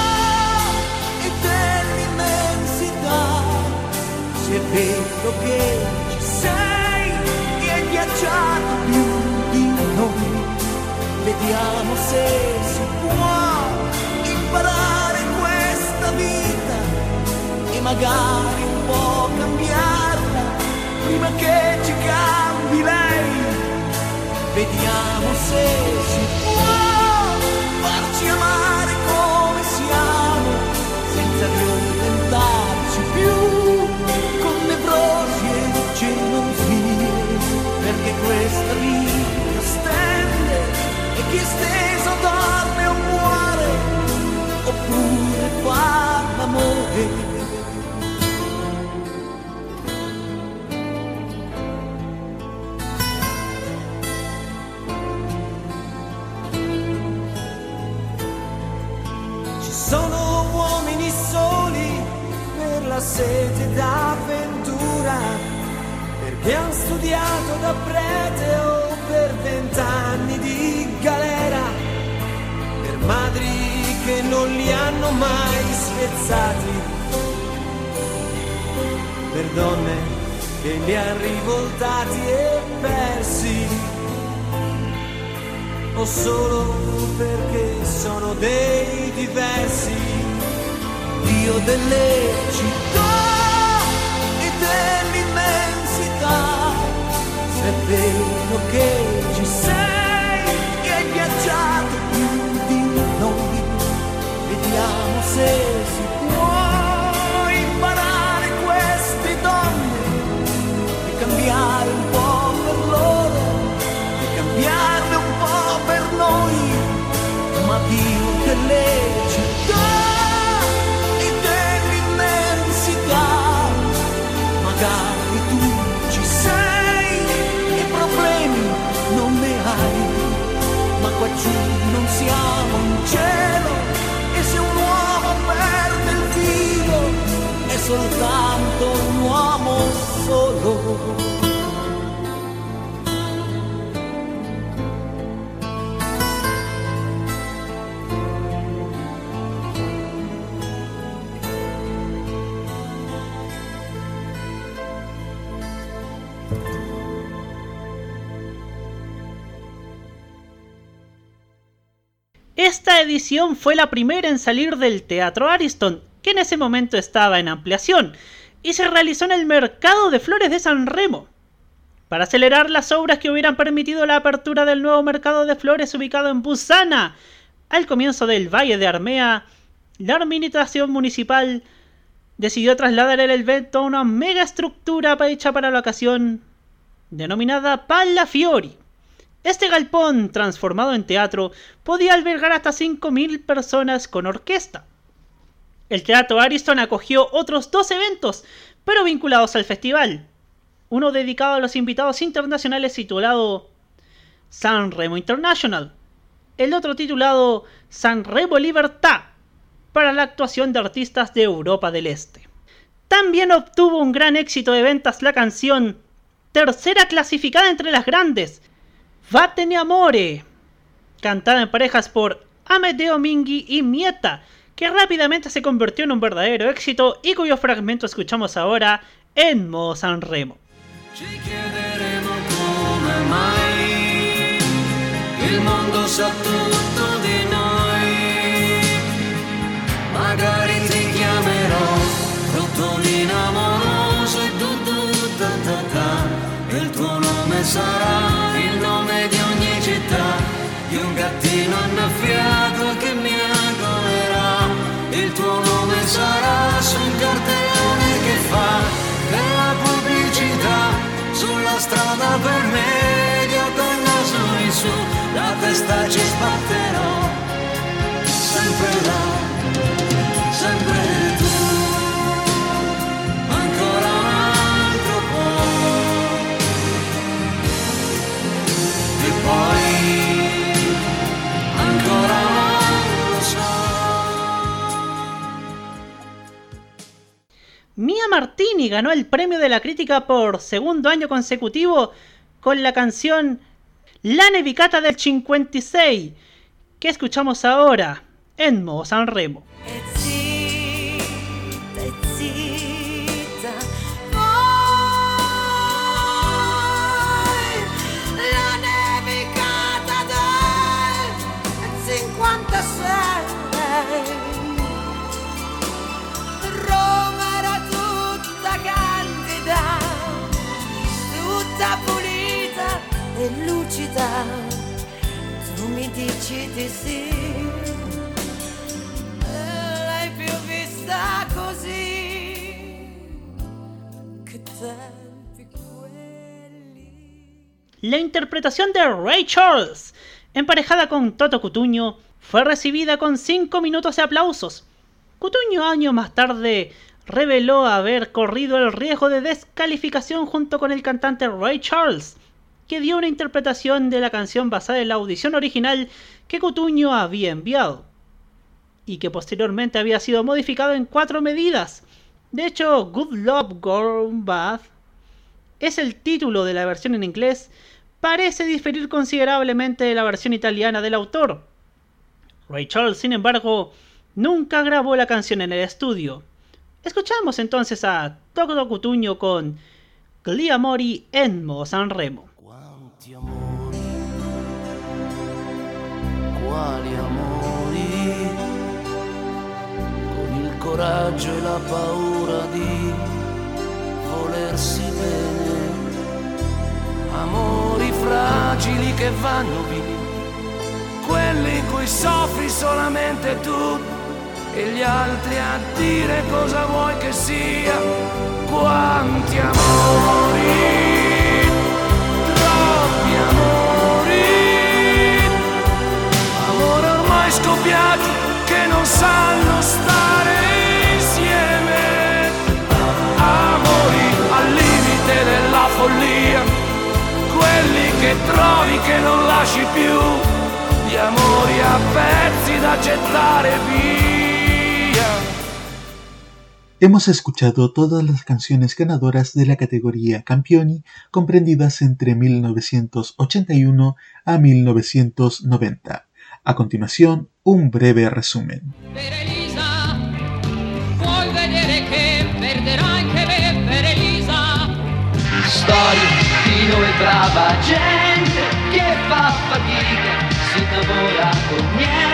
Se è vero che ci sei e hai viaggiato più di noi, vediamo se si può imparare questa vita e magari un po' cambiarla prima che ci cambi lei. Vediamo se si può questa vita stende e chi steso dorme o muore, oppure fa l'amore. Ci sono uomini soli per la sete d'avventura, perché hanno studiato da prete o per vent'anni di galera, per madri che non li hanno mai svezzati, per donne che li ha rivoltati e persi, o solo perché sono dei diversi, Dio delle città e dell'immensità, se è vero che ci sei e hai viaggiato più di noi, vediamo se si può soltanto un uomo solo. Edición fue la primera en salir del Teatro Ariston, que en ese momento estaba en ampliación, y se realizó en el Mercado de Flores de San Remo. Para acelerar las obras que hubieran permitido la apertura del nuevo mercado de flores ubicado en Busana, al comienzo del Valle de Armea, la administración municipal decidió trasladar el evento a una mega estructura hecha para la ocasión, denominada Palla Fiori. Este galpón, transformado en teatro, podía albergar hasta 5.000 personas con orquesta. El Teatro Ariston acogió otros dos eventos, pero vinculados al festival. Uno dedicado a los invitados internacionales titulado San Remo International. El otro titulado San Remo Libertad, para la actuación de artistas de Europa del Este. También obtuvo un gran éxito de ventas la canción tercera clasificada entre las grandes, Vatene Amore, cantada en parejas por Amedeo Minghi y Mieta, que rápidamente se convirtió en un verdadero éxito y cuyo fragmento escuchamos ahora en modo San Remo. Strada per medio col naso in su la testa ci sbatterò Mia Martini ganó el premio de la crítica por segundo año consecutivo con la canción La Nevicata del 56, que escuchamos ahora en modo San Remo. La interpretación de Ray Charles, emparejada con Toto Cutuño, fue recibida con 5 minutos de aplausos. Cutuño años más tarde reveló haber corrido el riesgo de descalificación junto con el cantante Ray Charles, que dio una interpretación de la canción basada en la audición original que Cutuño había enviado, y que posteriormente había sido modificado en cuatro medidas. De hecho, Good Love Gone Bad es el título de la versión en inglés, parece diferir considerablemente de la versión italiana del autor. Ray Charles, sin embargo, nunca grabó la canción en el estudio. Escuchamos entonces a Toto Cutuño con Gli Amori en modo Sanremo. quali amori, con il coraggio e la paura di volersi bene, amori fragili che vanno via, quelli in cui soffri solamente tu e gli altri a dire cosa vuoi che sia, quanti amori, troppi amori amore ormai scoppiati che non sanno stare insieme. Amori al limite della follia, quelli che trovi che non lasci più, gli amori a pezzi da gettare via. Hemos escuchado todas las canciones ganadoras de la categoría Campioni comprendidas entre 1981 a 1990. A continuación, un breve resumen. Elisa, vuoi vedere che perderai anche me per Elisa? Storie di noi brava gente che fa fatica, si innamora con niente.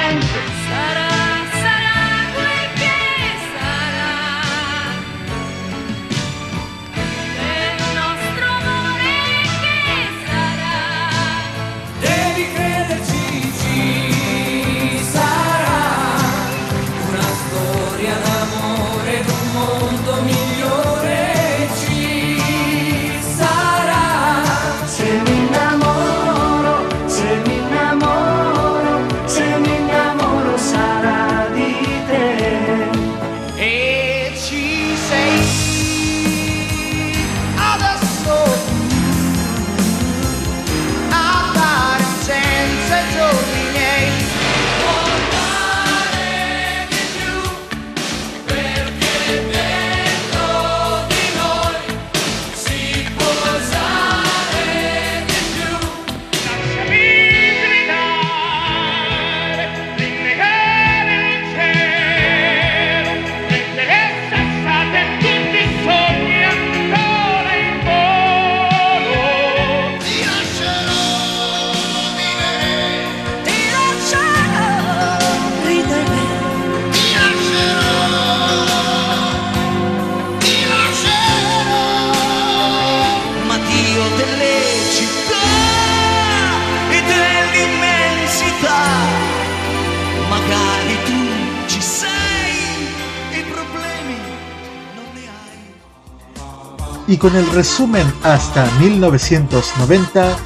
Y con el resumen hasta 1990,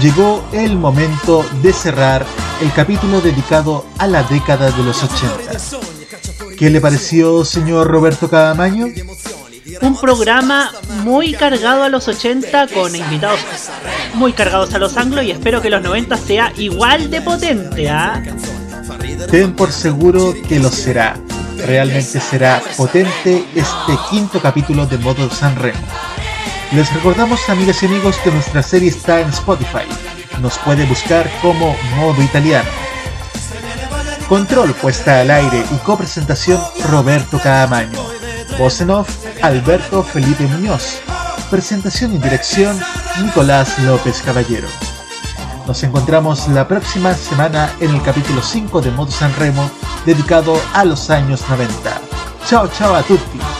llegó el momento de cerrar el capítulo dedicado a la década de los 80. ¿Qué le pareció, señor Roberto Cadamaño? Un programa muy cargado a los 80 con invitados muy cargados a los anglos y espero que los 90 sea igual de potente, ¿ah? Ten por seguro que lo será. Realmente será potente este quinto capítulo de Modo San Remo. Les recordamos, amigas y amigos, que nuestra serie está en Spotify. Nos puede buscar como Modo Italiano. Control puesta al aire y copresentación Roberto Caamaño. Voz en off Alberto Felipe Muñoz. Presentación y dirección Nicolás López Caballero. Nos encontramos la próxima semana en el capítulo 5 de Modo San Remo dedicado a los años 90. Chao, chao a tutti.